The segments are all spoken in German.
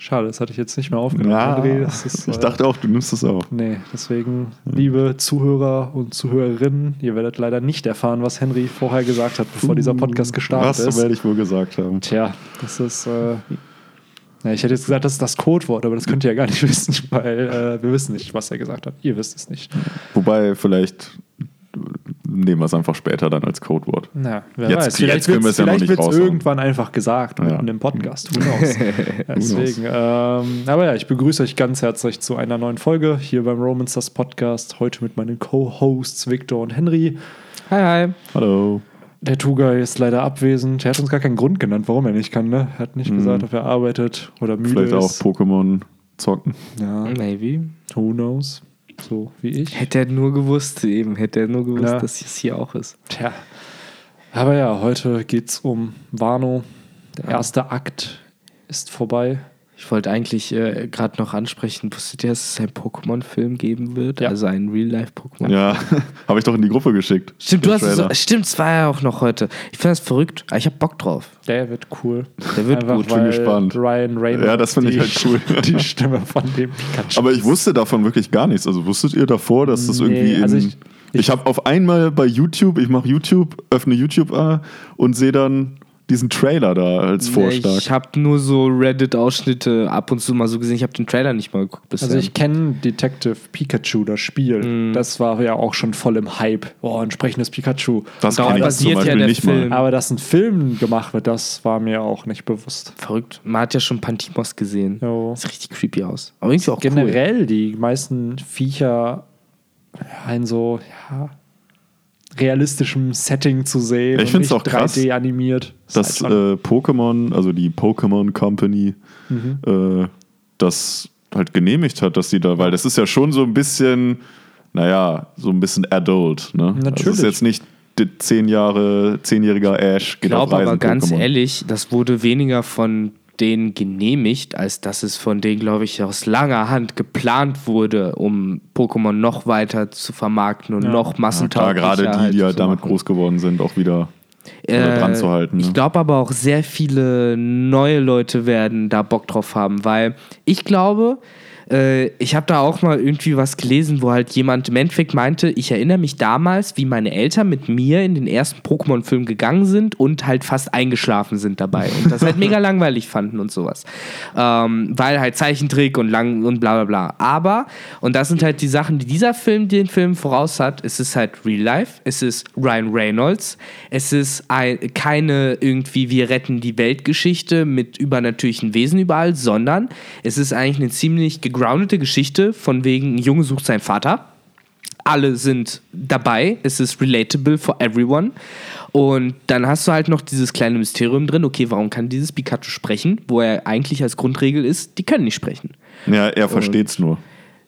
Schade, das hatte ich jetzt nicht mehr aufgenommen. Ja, André, das ist, ich äh, dachte auch, du nimmst es auch. Nee, deswegen, liebe Zuhörer und Zuhörerinnen, ihr werdet leider nicht erfahren, was Henry vorher gesagt hat, bevor dieser Podcast gestartet Was ist. werde ich wohl gesagt haben? Tja, das ist. Äh, ja, ich hätte jetzt gesagt, das ist das Codewort, aber das könnt ihr ja gar nicht wissen, weil äh, wir wissen nicht, was er gesagt hat. Ihr wisst es nicht. Wobei, vielleicht nehmen wir es einfach später dann als Codewort. Na, wer Jetzt- weiß. Vielleicht jetzt können wir es ja noch vielleicht nicht raushauen. irgendwann einfach gesagt Ja. mitten im Podcast. Who knows? Deswegen, ähm, aber ja, ich begrüße euch ganz herzlich zu einer neuen Folge hier beim Romans das Podcast. Heute mit meinen Co-Hosts Victor und Henry. Hi, hi. Hallo. Der Tugai ist leider abwesend. Er hat uns gar keinen Grund genannt, warum er nicht kann. Ne? Er hat nicht Mhm. gesagt, ob er arbeitet oder müde Vielleicht auch ist. Pokémon zocken. ja, Maybe. who knows? So wie ich. Hätte er nur gewusst, eben. Hätte er nur gewusst, Ja. dass es hier auch ist. Tja. Aber ja, heute geht's um Wano. Der erste Akt ist vorbei. Ich wollte eigentlich äh, gerade noch ansprechen, wusstet ihr, dass es einen Pokémon-Film geben wird? Ja. Also einen Real-Life-Pokémon. Ja, habe ich doch in die Gruppe geschickt. Stimmt, du hast es, stimmt, es war ja auch noch heute. Ich finde das verrückt, aber ich habe Bock drauf. Der wird cool. Der wird Einfach gut. bin weil gespannt. Ryan Reynolds. Ja, das finde ich halt cool. Die Stimme von dem Pikachu. Aber ich wusste davon wirklich gar nichts. Also wusstet ihr davor, dass das Nee, irgendwie in, also ich, ich- ich- habe auf einmal bei YouTube, ich mache YouTube, öffne YouTube äh, und sehe dann diesen Trailer da als Vorschlag. Ich habe nur so Reddit-Ausschnitte ab und zu mal so gesehen. Ich habe den Trailer nicht mal geguckt bisher. Also ich kenne Detective Pikachu, das Spiel. Mhm. Das war ja auch schon voll im Hype. Oh, ein sprechendes Pikachu. das darauf kann ich basiert ja der nicht Film. mal. Aber dass ein Film gemacht wird, das war mir auch nicht bewusst. Verrückt. Man hat ja schon Pantimos gesehen. Jo. Sieht richtig creepy aus. Aber irgendwie auch cool. Generell die meisten Viecher ja, in so ja, realistischem Setting zu sehen. Ich und find's nicht auch krass, 3D animiert. Dass halt äh, Pokémon, also die Pokémon Company, Mhm. äh, das halt genehmigt hat, dass die da, weil das ist ja schon so ein bisschen, naja, so ein bisschen adult. Ne? Das Natürlich. ist jetzt nicht die zehn Jahre, zehnjähriger Ash Ich geht auf glaube aber ganz ehrlich, das wurde weniger von denen genehmigt, als dass es von denen, glaube ich, aus langer Hand geplant wurde, um Pokémon noch weiter zu vermarkten und Ja. noch Ja, massentauglicher klar, gerade die, die halt damit machen. groß geworden sind, auch wieder Äh, dran zu halten. Ich Ne? glaube aber auch sehr viele neue Leute werden da Bock drauf haben, weil ich glaube, äh, ich habe da auch mal irgendwie was gelesen, wo halt jemand im Endeffekt meinte, ich erinnere mich damals, wie meine Eltern mit mir in den ersten Pokémon-Film gegangen sind und halt fast eingeschlafen sind dabei und das halt mega langweilig fanden und sowas. Ähm, weil halt Zeichentrick und lang und bla bla bla. Aber, und das sind halt die Sachen, die dieser Film den Film voraus hat, es ist halt Real Life, es ist Ryan Reynolds, es ist ein, keine irgendwie wir retten die Weltgeschichte mit übernatürlichen Wesen überall, sondern es ist eigentlich eine ziemlich gegroundete Geschichte von wegen ein Junge sucht seinen Vater. Alle sind dabei, es ist relatable for everyone. Und dann hast du halt noch dieses kleine Mysterium drin, okay, warum kann dieses Pikachu sprechen, wo er eigentlich als Grundregel ist, die können nicht sprechen. Ja, er versteht's nur.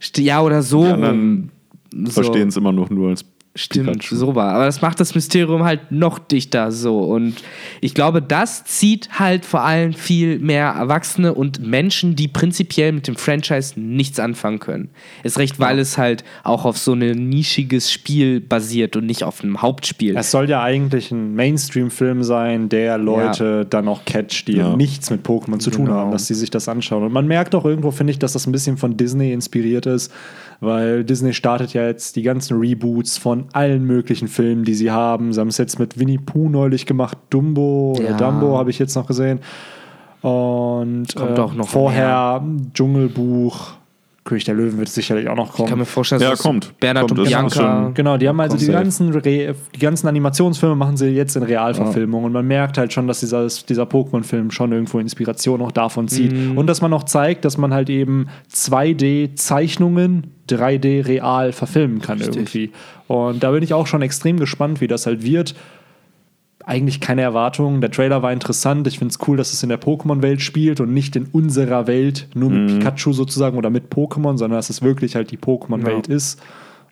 St- Ja, oder so. Die anderen. So. Verstehen es immer noch nur als Stimmt, Pikachu. so war. Aber das macht das Mysterium halt noch dichter so. Und ich glaube, das zieht halt vor allem viel mehr Erwachsene und Menschen, die prinzipiell mit dem Franchise nichts anfangen können. Ist recht, weil es halt auch auf so ein nischiges Spiel basiert und nicht auf einem Hauptspiel. Es soll ja eigentlich ein Mainstream-Film sein, der Leute dann auch catcht, die Ja. nichts mit Pokémon zu tun Genau. haben, dass sie sich das anschauen. Und man merkt auch irgendwo, finde ich, dass das ein bisschen von Disney inspiriert ist, weil Disney startet ja jetzt die ganzen Reboots von allen möglichen Filmen, die sie haben. Sie haben es jetzt mit Winnie Pooh neulich gemacht, Dumbo oder Ja. Dumbo habe ich jetzt noch gesehen. Und Kommt äh, auch noch vorher Dschungelbuch, König der Löwen wird sicherlich auch noch kommen. Ich kann mir vorstellen, Ja, dass kommt. Bernhard Kommt, und Bianca. schon- Genau, die haben also die ganzen, Re die ganzen Animationsfilme machen sie jetzt in Realverfilmung und man merkt halt schon, dass dieser, dieser Pokémon-Film schon irgendwo Inspiration auch davon zieht und dass man auch zeigt, dass man halt eben 2D-Zeichnungen 3D real verfilmen kann Richtig. irgendwie. Und da bin ich auch schon extrem gespannt, wie das halt wird. Eigentlich keine Erwartungen. Der Trailer war interessant. Ich finde es cool, dass es in der Pokémon-Welt spielt und nicht in unserer Welt, nur mit Pikachu sozusagen oder mit Pokémon, sondern dass es wirklich halt die Pokémon-Welt ist.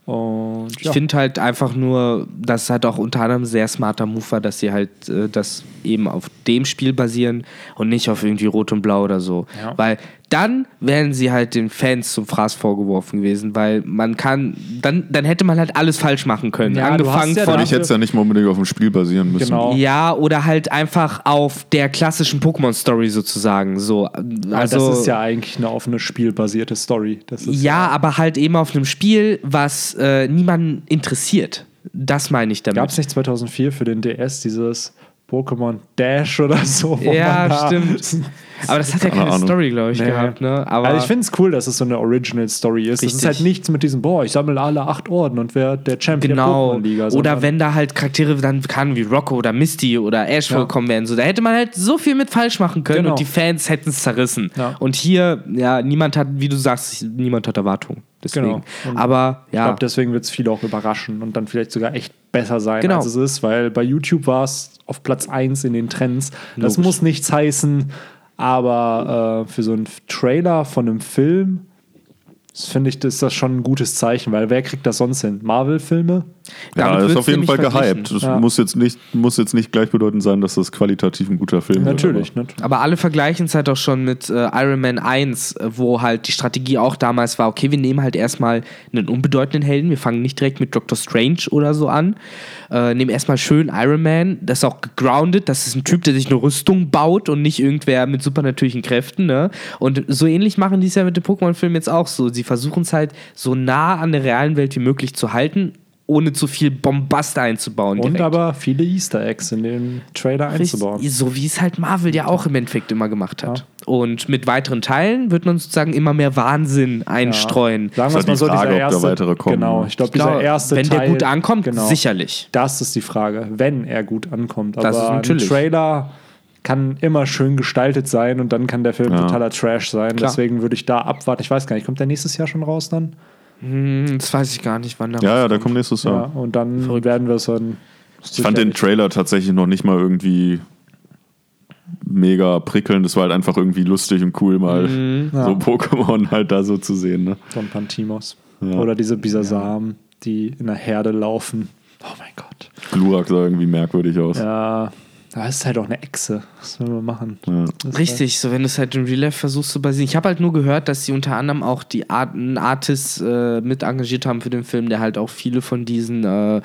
Und Ich finde halt einfach nur, dass es halt auch unter anderem ein sehr smarter Move war, dass sie halt äh, das eben auf dem Spiel basieren und nicht auf irgendwie Rot und Blau oder so. Ja. Weil dann wären sie halt den Fans zum Fraß vorgeworfen gewesen, weil man kann, dann, dann hätte man halt alles falsch machen können. Ja, du Angefangen hast ja von. Ich hätte es ja nicht mal unbedingt auf dem Spiel basieren müssen. Genau. Ja, oder halt einfach auf der klassischen Pokémon-Story sozusagen. So, Also, also, das ist ja eigentlich eine auf eine spielbasierte Story. Das ist ja, aber halt eben auf einem Spiel, was äh, niemanden interessiert. Das meine ich damit. Gab es nicht 2004 für den DS dieses Pokémon Dash oder so? Ja, da- stimmt. Aber das hat ja Keine keine Ahnung. Story, glaube ich, Nee. gehabt. Ne? Aber also ich finde es cool, dass es so eine Original Story ist. Es ist halt nichts mit diesem, boah, ich sammle alle acht Orden und wer der Champion Genau. der Pokémon-Liga. Oder wenn da halt Charaktere dann kann wie Rocco oder Misty oder Ash Ja. vorkommen wären. So, da hätte man halt so viel mit falsch machen können Genau. und die Fans hätten es zerrissen. Ja. Und hier, ja, niemand hat, wie du sagst, niemand hat Erwartungen. Deswegen. Genau. Und Aber Ich ja, glaube, deswegen wird es viele auch überraschen und dann vielleicht sogar echt besser sein, Genau. als es ist, weil bei YouTube war es auf Platz 1 in den Trends. Das Logisch. muss nichts heißen, aber äh, für so einen Trailer von einem Film finde ich, das ist das schon ein gutes Zeichen, weil wer kriegt das sonst hin? Marvel-Filme? Ja, Damit das ist auf jeden Fall gehypt. Das Ja. muss, jetzt nicht, muss jetzt nicht gleichbedeutend sein, dass das qualitativ ein guter Film Natürlich, ist. ne? Aber alle vergleichen es halt auch schon mit äh, Iron Man 1, äh, wo halt die Strategie auch damals war, okay, wir nehmen halt erstmal einen unbedeutenden Helden, wir fangen nicht direkt mit Doctor Strange oder so an, äh, nehmen erstmal schön Iron Man, das ist auch gegroundet, das ist ein Typ, der sich eine Rüstung baut und nicht irgendwer mit supernatürlichen Kräften, ne? Und so ähnlich machen die es ja mit dem Pokémon-Film jetzt auch so. Sie versuchen es halt so nah an der realen Welt wie möglich zu halten, ohne zu viel Bombast einzubauen. Und direkt. aber viele Easter Eggs in den Trailer einzubauen. So wie es halt Marvel ja auch im Endeffekt immer gemacht hat. Und mit weiteren Teilen wird man sozusagen immer mehr Wahnsinn einstreuen. Sagen Ist wir mal so, Frage, dieser erste, weitere kommen, Genau, ich glaube, dieser erste wenn Teil, der gut ankommt, genau, sicherlich. Das ist die Frage, wenn er gut ankommt. Das ist Aber ein natürlich. Trailer kann immer schön gestaltet sein und dann kann der Film Ja. totaler Trash sein. Klar. Deswegen würde ich da abwarten. Ich weiß gar nicht, kommt der nächstes Jahr schon raus dann? Hm, das weiß ich gar nicht, wann da Ja, ja, der kommt nächstes Ja, Jahr. und dann werden wir es dann. Ich fand den Trailer tatsächlich noch nicht mal irgendwie mega prickelnd. Es war halt einfach irgendwie lustig und cool, mal Mhm. Ja. so Pokémon halt da so zu sehen. Ne? Don Pantimos. Ja. Oder diese Bisasam, die in der Herde laufen. Oh mein Gott. Glurak sah irgendwie merkwürdig aus. Ja, da ist halt auch eine Echse. Was wollen wir machen? Ja. Richtig, so wenn du es halt in Real Life versuchst zu basieren. Ich habe halt nur gehört, dass sie unter anderem auch die Art, einen Artist äh, mit engagiert haben für den Film, der halt auch viele von diesen äh,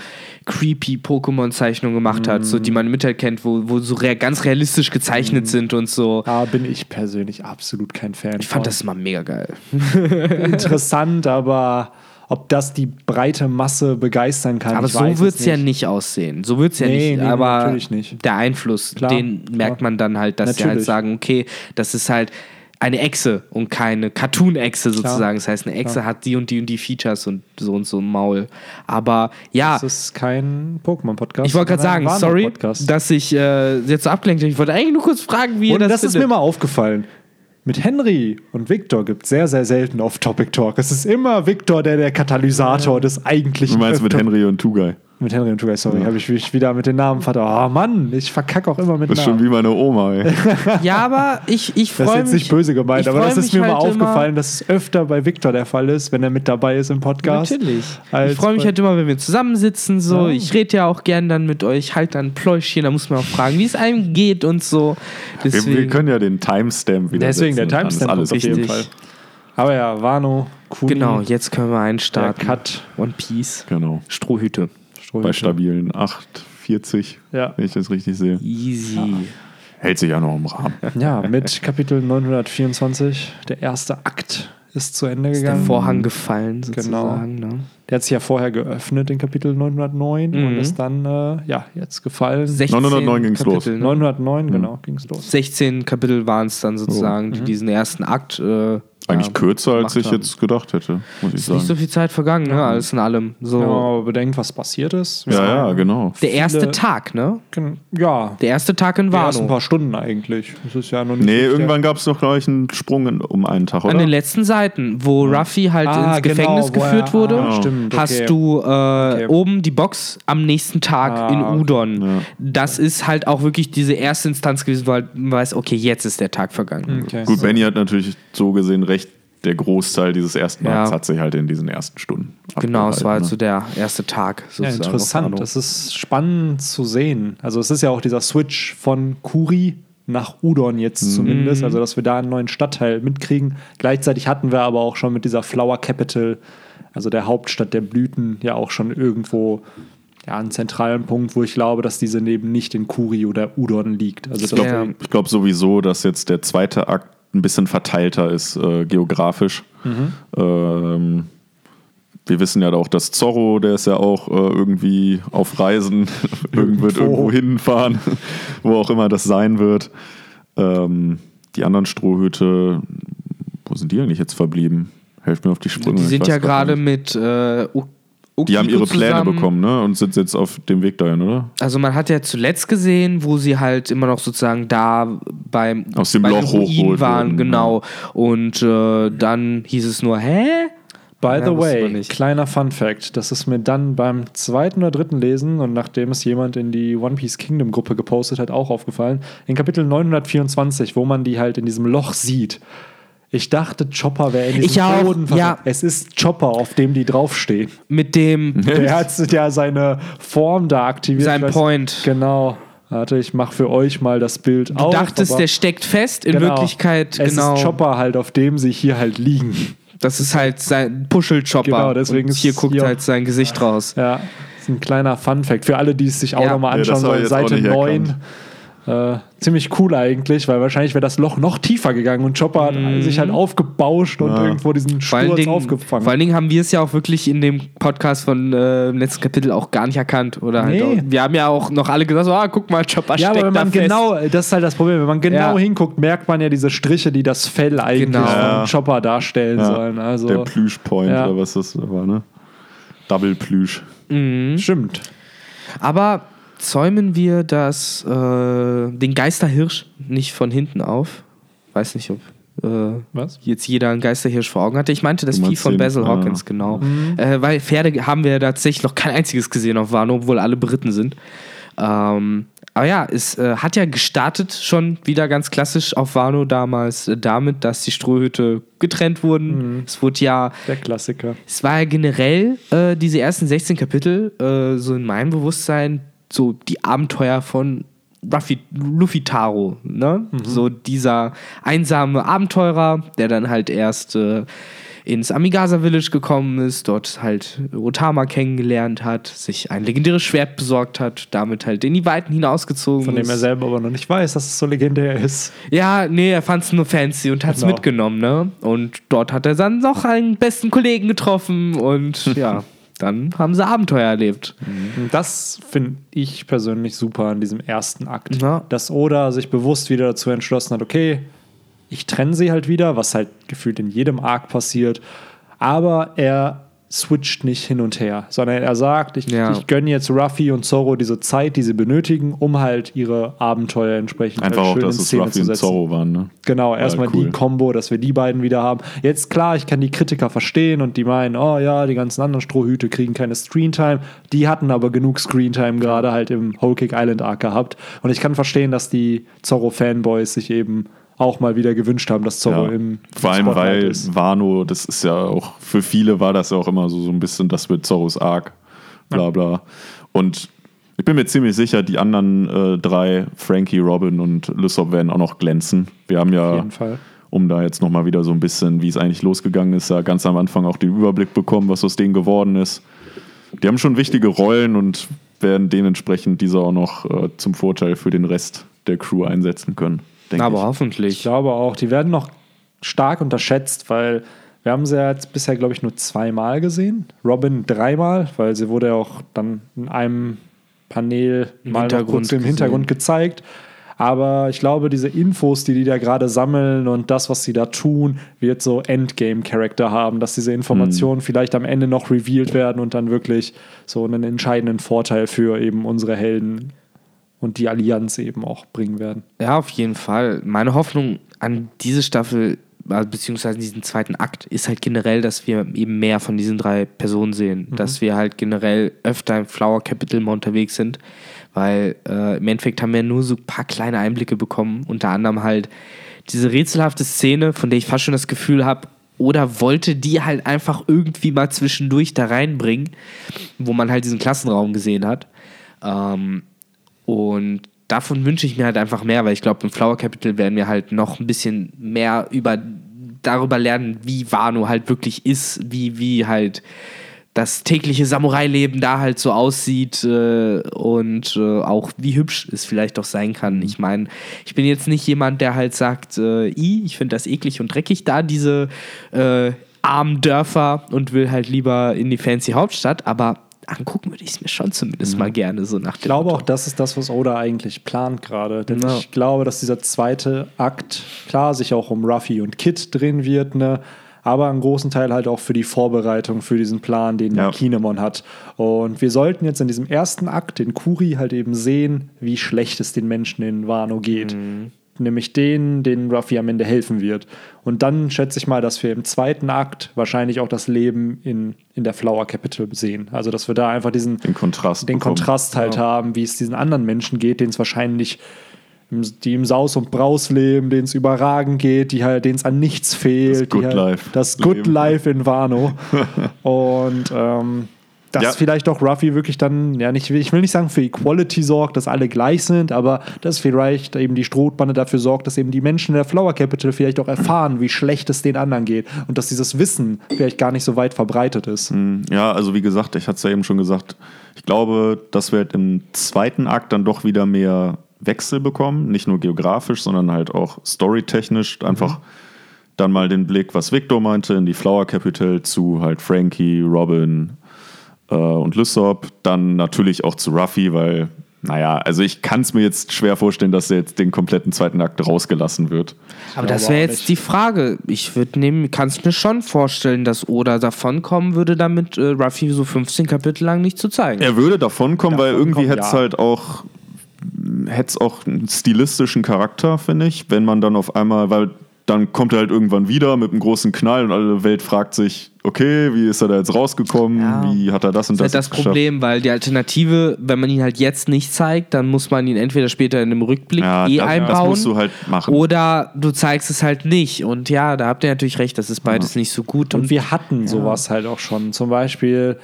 creepy Pokémon-Zeichnungen gemacht hat, so die man mit halt kennt, wo, wo so rea ganz realistisch gezeichnet sind und so. Da bin ich persönlich absolut kein Fan. Ich fand das immer mega geil. interessant, aber ob das die breite Masse begeistern kann. Aber so wird es ja nicht aussehen. So wird es ja Nee, nicht. nee, aber natürlich nicht. der Einfluss, Klar, den klar. merkt man dann halt, dass sie halt Natürlich. sagen, okay, das ist halt eine Echse und keine Cartoon-Echse sozusagen. Das heißt, eine Echse Klar. hat die und die und die Features und so und so ein Maul. Aber ja, Das ist kein Pokémon-Podcast. ich wollte gerade sagen, sorry, dass ich äh, jetzt so abgelenkt habe. Ich wollte eigentlich nur kurz fragen, wie ihr Und das, das, ist findet. mir mal aufgefallen. Mit Henry und Victor gibt es sehr, sehr selten Off-Topic-Talk. Es ist immer Victor, der der Katalysator des eigentlichen. Du meinst mit Henry und Tugai. Mit Henry und Tugay, sorry, habe ich mich wieder mit den Namen verdorben. Oh Mann, ich verkacke auch immer mit Das ist schon Namen. wie meine Oma, ey. Ja, aber ich, ich Das ist freue jetzt mich. nicht böse gemeint, aber das ist mich mir mal halt immer- aufgefallen, dass es öfter bei Victor der Fall ist, wenn er mit dabei ist im Podcast. Natürlich. Ich freue mich halt immer, wenn wir zusammensitzen. So. Ja. Ich rede ja auch gern dann mit euch, halt dann Pläuschchen, da muss man auch fragen, wie es einem geht und so. Wir, Deswegen, wir können ja den Timestamp wieder Deswegen der Timestamp alles auf jeden. Fall. Aber ja, Wano, Kuni, genau, jetzt können wir der einstarten. Cut, One Piece. Genau. Strohhüte. Strohhüte. Bei stabilen 8,40, Ja. wenn ich das richtig sehe. Easy. Hält sich ja noch im Rahmen. Ja, mit Kapitel 924, der erste Akt ist zu Ende Ist der gegangen. Vorhang gefallen, Genau. sozusagen. Ne? Der hat sich ja vorher geöffnet in Kapitel 909 und Mhm. ist dann äh, ja, jetzt gefallen. 16 909 ging's los. Kapitel, ne? 909, genau, ging es los. 16 Kapitel waren es dann sozusagen, Mhm. die diesen ersten Akt. Äh, Eigentlich ja, kürzer, als ich haben. jetzt gedacht hätte, muss ich Ist nicht so sagen. viel Zeit vergangen, ne? Alles in allem. So. Man aber bedenkt, was passiert ist. Ja, ja, genau. Der erste Tag, ne? Ja, Der erste Tag in ersten Wano. paar Stunden eigentlich. Das ist ja noch nicht Nee, irgendwann gab es noch gleich einen Sprung in, um einen Tag, An oder? den letzten Seiten, wo Ruffy halt Ah, ins genau, Gefängnis wo er- geführt wurde, ah, stimmt, okay. hast du äh, Okay. oben die Box am nächsten Tag Ah, in okay. Udon. Ja. Das ist halt auch wirklich diese erste Instanz gewesen, wo halt man weiß, okay, jetzt ist der Tag vergangen. Okay. Gut, Benny hat natürlich so gesehen recht. Der Großteil dieses ersten Ja. Akts hat sich halt in diesen ersten Stunden. Genau, es war halt abgehalten, so der erste Tag. Ja, interessant. Das ist spannend zu sehen. Also es ist ja auch dieser Switch von Kuri nach Udon jetzt zumindest, also dass wir da einen neuen Stadtteil mitkriegen. Gleichzeitig hatten wir aber auch schon mit dieser Flower Capital, also der Hauptstadt der Blüten, ja auch schon irgendwo ja, einen zentralen Punkt, wo ich glaube, dass diese neben nicht in Kuri oder Udon liegt. Also Ich das Ja. glaube glaub sowieso, dass jetzt der zweite Akt ein bisschen verteilter ist äh, geografisch. Mhm. Ähm, wir wissen ja auch, dass Zorro, der ist ja auch äh, irgendwie auf Reisen, irgend wird Irgendwo. irgendwo hinfahren, wo auch immer das sein wird. Ähm, die anderen Strohhüte, wo sind die eigentlich jetzt verblieben? Helft mir auf die Sprünge. Die sind ja gerade mit äh, U- Die haben ihre Pläne zusammen. bekommen, ne? Und sind jetzt auf dem Weg dahin, oder? Also man hat ja zuletzt gesehen, wo sie halt immer noch sozusagen da beim Aus dem bei den Loch hochgeholt waren, wurden, genau. Und äh, dann hieß es nur, hä? By Ja, the man way, nicht. kleiner Fun Fact, das ist mir dann beim zweiten oder dritten Lesen und nachdem es jemand in die One Piece Kingdom Gruppe gepostet hat, auch aufgefallen. In Kapitel 924, wo man die halt in diesem Loch sieht. Ich dachte, Chopper wäre in diesem Ich auch, Boden ja. Es ist Chopper, auf dem die draufstehen. Mit dem Der hat ja seine Form da aktiviert. Sein weiß- Point. Genau. Warte, ich mache für euch mal das Bild Du auf. dachtest, aber- der steckt fest, in Genau. Wirklichkeit, es genau. ist Chopper halt, auf dem sie hier halt liegen. Das ist halt sein Puschel-Chopper. Genau, deswegen Und hier ist guckt hier- halt sein Gesicht raus. Ja, ist ein kleiner Fun-Fact. Für alle, die es sich auch Ja. nochmal Ja, das anschauen ich sollen, Seite nicht 9. erkannt. Äh, ziemlich cool eigentlich, weil wahrscheinlich wäre das Loch noch tiefer gegangen und Chopper hat sich halt aufgebauscht und Ja. irgendwo diesen Mhm. Vor allen, Sturz Dingen, aufgefangen. vor allen Dingen haben wir es ja auch wirklich in dem Podcast von äh, im letzten Kapitel auch gar nicht erkannt. Oder halt Nee. auch, wir haben ja auch noch alle gesagt, so, ah, guck mal, Chopper ja, steckt aber wenn da man fest. genau, das ist halt das Problem, wenn man genau Ja. hinguckt, merkt man ja diese Striche, die das Fell eigentlich Genau. von Ja. Chopper darstellen Ja, sollen. Also, Der Plüschpoint Ja. oder was das war, ne? Double Plüsch. stimmt. Aber zäumen wir das, äh, den Geisterhirsch nicht von hinten auf? Weiß nicht, ob äh, Was? jetzt jeder einen Geisterhirsch vor Augen hatte. Ich meinte das Vieh von Basil ah. Hawkins, genau. Mhm. Äh, weil Pferde haben wir tatsächlich noch kein einziges gesehen auf Wano, obwohl alle Briten sind. Ähm, aber ja, es äh, hat ja gestartet schon wieder ganz klassisch auf Wano damals äh, damit, dass die Strohhüte getrennt wurden. Mhm. Es wurde ja Der Klassiker. es war ja generell äh, diese ersten 16 Kapitel, äh, so in meinem Bewusstsein, so die Abenteuer von Ruffy, Luffy Taro. Ne? So dieser einsame Abenteurer, der dann halt erst äh, ins Amigasa Village gekommen ist, dort halt Otama kennengelernt hat, sich ein legendäres Schwert besorgt hat, damit halt in die Weiten hinausgezogen Von dem ist. er selber aber noch nicht weiß, dass es so legendär ist. Ja, nee, er fand es nur fancy und hat es Genau. mitgenommen, ne? Und dort hat er dann noch einen besten Kollegen getroffen und ja, dann haben sie Abenteuer erlebt. Und das finde ich persönlich super an diesem ersten Akt. Ja. Dass Oda sich bewusst wieder dazu entschlossen hat, okay, ich trenne sie halt wieder, was halt gefühlt in jedem Arc passiert. Aber er switcht nicht hin und her, sondern er sagt, ich, Ja. ich gönne jetzt Ruffy und Zorro diese Zeit, die sie benötigen, um halt ihre Abenteuer entsprechend Einfach halt auch, schön dass in es Szene Ruffy zu und setzen. Zorro waren, ne? Genau, erstmal cool. die Combo, dass wir die beiden wieder haben. Jetzt klar, ich kann die Kritiker verstehen und die meinen, oh ja, die ganzen anderen Strohhüte kriegen keine Screentime. Die hatten aber genug Screentime gerade halt im Whole Cake Island Arc gehabt. Und ich kann verstehen, dass die Zorro-Fanboys sich eben auch mal wieder gewünscht haben, dass Zorro Ja. im Vor allem, Spotlight weil ist. Wano, das ist ja auch, für viele war das ja auch immer so, so ein bisschen, das wird Zorros Arc, bla bla. Und ich bin mir ziemlich sicher, die anderen äh, drei, Frankie, Robin und Lysop, werden auch noch glänzen. Wir haben ja, um da jetzt nochmal wieder so ein bisschen, wie es eigentlich losgegangen ist, da ganz am Anfang auch den Überblick bekommen, was aus denen geworden ist. Die haben schon wichtige Rollen und werden dementsprechend diese auch noch äh, zum Vorteil für den Rest der Crew einsetzen können. Denke Aber ich. Ich hoffentlich. glaube auch, die werden noch stark unterschätzt, weil wir haben sie ja jetzt bisher, glaube ich, nur zweimal gesehen. Robin dreimal, weil sie wurde ja auch dann in einem Panel Im mal kurz im. Hintergrund gezeigt. Aber ich glaube, diese Infos, die die da gerade sammeln und das, was sie da tun, wird so Endgame-Charakter haben, dass diese Informationen vielleicht am Ende noch revealed werden und dann wirklich so einen entscheidenden Vorteil für eben unsere Helden und die Allianz eben auch bringen werden. Ja, auf jeden Fall. Meine Hoffnung an diese Staffel, äh, beziehungsweise diesen zweiten Akt, ist halt generell, dass wir eben mehr von diesen drei Personen sehen. Dass wir halt generell öfter im Flower Capital mal unterwegs sind. Weil äh, im Endeffekt haben wir nur so ein paar kleine Einblicke bekommen. Unter anderem halt diese rätselhafte Szene, von der ich fast schon das Gefühl habe, oder wollte die halt einfach irgendwie mal zwischendurch da reinbringen, wo man halt diesen Klassenraum gesehen hat. Ähm, und davon wünsche ich mir halt einfach mehr, weil ich glaube, im Flower Capital werden wir halt noch ein bisschen mehr über darüber lernen, wie Wano halt wirklich ist, wie, wie halt das tägliche Samurai-Leben da halt so aussieht äh, und äh, auch wie hübsch es vielleicht doch sein kann. Ich meine, ich bin jetzt nicht jemand, der halt sagt, äh, ich finde das eklig und dreckig da, diese äh, armen Dörfer und will halt lieber in die fancy Hauptstadt, aber angucken würde ich es mir schon zumindest mal gerne so nach Ich glaube auch, das ist das, was Oda eigentlich plant gerade. Denn Ja. ich glaube, dass dieser zweite Akt, klar, sich auch um Ruffy und Kid drehen wird, ne? aber einen großen Teil halt auch für die Vorbereitung für diesen Plan, den Ja. Kinemon hat. Und wir sollten jetzt in diesem ersten Akt, den Kuri, halt eben sehen, wie schlecht es den Menschen in Wano geht. Nämlich denen, denen Ruffy am Ende helfen wird. Und dann schätze ich mal, dass wir im zweiten Akt wahrscheinlich auch das Leben in, in der Flower Capital sehen. Also, dass wir da einfach diesen, Den Kontrast. den bekommen. Kontrast halt haben, wie es diesen anderen Menschen geht, denen es wahrscheinlich, im- die im Saus und Braus leben, denen es überragend geht, die halt, denen es an nichts fehlt. Das Good halt, Life Das Good leben. Life in Wano. und ähm, dass Ja. vielleicht auch Ruffy wirklich dann, ja, nicht, ich will nicht sagen für Equality sorgt, dass alle gleich sind, aber dass vielleicht eben die Strohbande dafür sorgt, dass eben die Menschen in der Flower Capital vielleicht auch erfahren, wie schlecht es den anderen geht und dass dieses Wissen vielleicht gar nicht so weit verbreitet ist. Ja, also wie gesagt, ich hatte es ja eben schon gesagt, ich glaube, dass wir halt im zweiten Akt dann doch wieder mehr Wechsel bekommen, nicht nur geografisch, sondern halt auch storytechnisch. Einfach dann mal den Blick, was Victor meinte, in die Flower Capital zu halt Frankie, Robin äh, und Lysop. Dann natürlich auch zu Ruffy, weil, naja, also ich kann es mir jetzt schwer vorstellen, dass er jetzt den kompletten zweiten Akt rausgelassen wird. Aber das wäre auch jetzt die Frage. Ich würde nehmen, kann es mir schon vorstellen, dass Oda davonkommen würde, damit äh, Ruffy so 15 Kapitel lang nicht zu zeigen. Er würde davon kommen, weil irgendwie Davonkommen, hätte es ja. halt auch hätte es auch einen stilistischen Charakter, finde ich, wenn man dann auf einmal, weil dann kommt er halt irgendwann wieder mit einem großen Knall und alle Welt fragt sich, okay, wie ist er da jetzt rausgekommen? Ja. Wie hat er das und Das das, ist halt das geschafft? Problem, weil die Alternative, wenn man ihn halt jetzt nicht zeigt, dann muss man ihn entweder später in einem Rückblick Ja, eh das, einbauen. das musst du halt machen. Oder du zeigst es halt nicht. Und ja, da habt ihr natürlich recht, das ist beides nicht so gut. Und wir hatten sowas halt auch schon. Zum Beispiel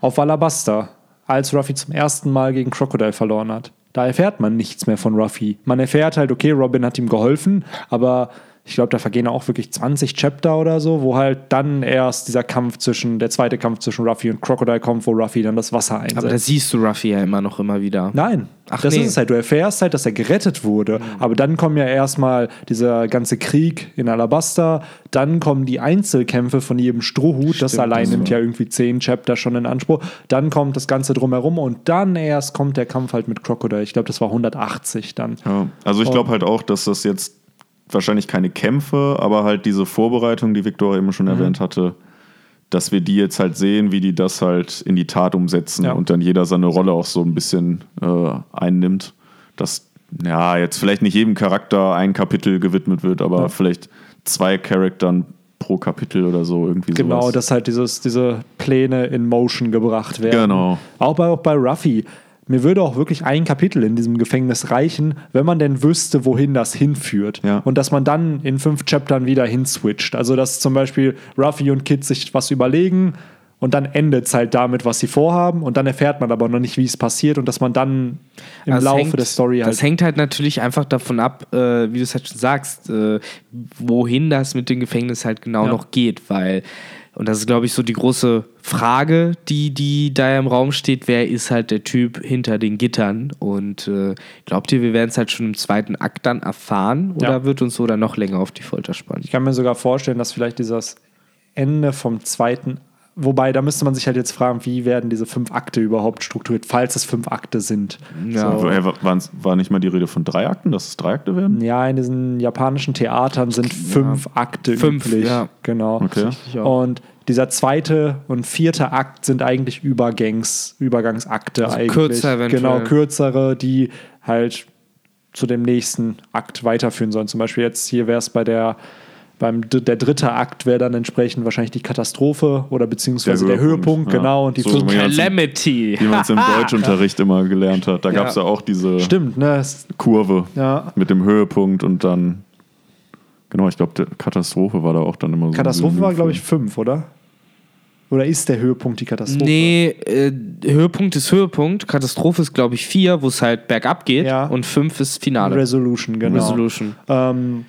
auf Alabasta, als Ruffy zum ersten Mal gegen Crocodile verloren hat. Da erfährt man nichts mehr von Ruffy. Man erfährt halt, okay, Robin hat ihm geholfen, aber ich glaube, da vergehen auch wirklich 20 Chapter oder so, wo halt dann erst dieser Kampf zwischen, der zweite Kampf zwischen Ruffy und Crocodile kommt, wo Ruffy dann das Wasser einsetzt. aber da siehst du Ruffy ja immer noch immer wieder. Nein. Ach, das nee. ist es halt. Du erfährst halt, dass er gerettet wurde. Aber dann kommen ja erstmal dieser ganze Krieg in Alabasta. Dann kommen die Einzelkämpfe von jedem Strohhut. das allein nimmt ja irgendwie zehn Chapter schon in Anspruch. Dann kommt das Ganze drumherum und dann erst kommt der Kampf halt mit Crocodile. Ich glaube, das war 180 dann. Ja, also ich glaube halt auch, dass das jetzt wahrscheinlich keine Kämpfe, aber halt diese Vorbereitung, die Victor eben Mhm. schon erwähnt hatte, dass wir die jetzt halt sehen, wie die das halt in die Tat umsetzen Ja. und dann jeder seine Rolle auch so ein bisschen äh, einnimmt. Dass ja jetzt vielleicht nicht jedem Charakter ein Kapitel gewidmet wird, aber vielleicht zwei Charaktern pro Kapitel oder so irgendwie Genau, sowas. dass halt dieses, diese Pläne in Motion gebracht werden. Genau. Auch bei, auch bei Ruffy. Mir würde auch wirklich ein Kapitel in diesem Gefängnis reichen, wenn man denn wüsste, wohin das hinführt. Ja. Und dass man dann in fünf Chaptern wieder hinswitcht. Also, dass zum Beispiel Ruffy und Kid sich was überlegen und dann endet es halt damit, was sie vorhaben. Und dann erfährt man aber noch nicht, wie es passiert und dass man dann im Das Laufe hängt- der Story halt. Das hängt halt natürlich einfach davon ab, äh, wie du es halt schon sagst, äh, wohin das mit dem Gefängnis halt genau Ja. noch geht, weil, und das ist, glaube ich, so die große Frage, die, die da im Raum steht, wer ist halt der Typ hinter den Gittern? Und äh, glaubt ihr, wir werden es halt schon im zweiten Akt dann erfahren oder Ja. wird uns so dann noch länger auf die Folter spannen? Ich kann mir sogar vorstellen, dass vielleicht dieses Ende vom zweiten, wobei da müsste man sich halt jetzt fragen, wie werden diese fünf Akte überhaupt strukturiert, falls es fünf Akte sind. Ja. So. Äh, waren's- war nicht mal die Rede von drei Akten, dass es drei Akte werden? Ja, in diesen japanischen Theatern sind fünf Akte Fünf, üblich. ja. Genau. Okay. Und dieser zweite und vierte Akt sind eigentlich Übergangs, Übergangsakte Also eigentlich. kürzer eventuell. Genau, kürzere, die halt zu dem nächsten Akt weiterführen sollen. Zum Beispiel jetzt hier wäre es bei der beim der dritte Akt wäre dann entsprechend wahrscheinlich die Katastrophe oder beziehungsweise der, Der Höhepunkt, Höhepunkt, ja. genau. Und die So fünf, wie man es im- Calamity! Wie man es im Deutschunterricht immer gelernt hat. Da Ja. gab es ja auch diese stimmt, ne? Kurve Ja. mit dem Höhepunkt und dann. Genau, ich glaube, Katastrophe war da auch dann immer so. Katastrophe war, glaube ich, fünf, oder? Oder ist der Höhepunkt die Katastrophe? Nee, äh, Höhepunkt ist Höhepunkt. Katastrophe ist, glaube ich, vier, wo es halt bergab geht. Ja. Und fünf ist Finale. Resolution, genau. Resolution. Ähm,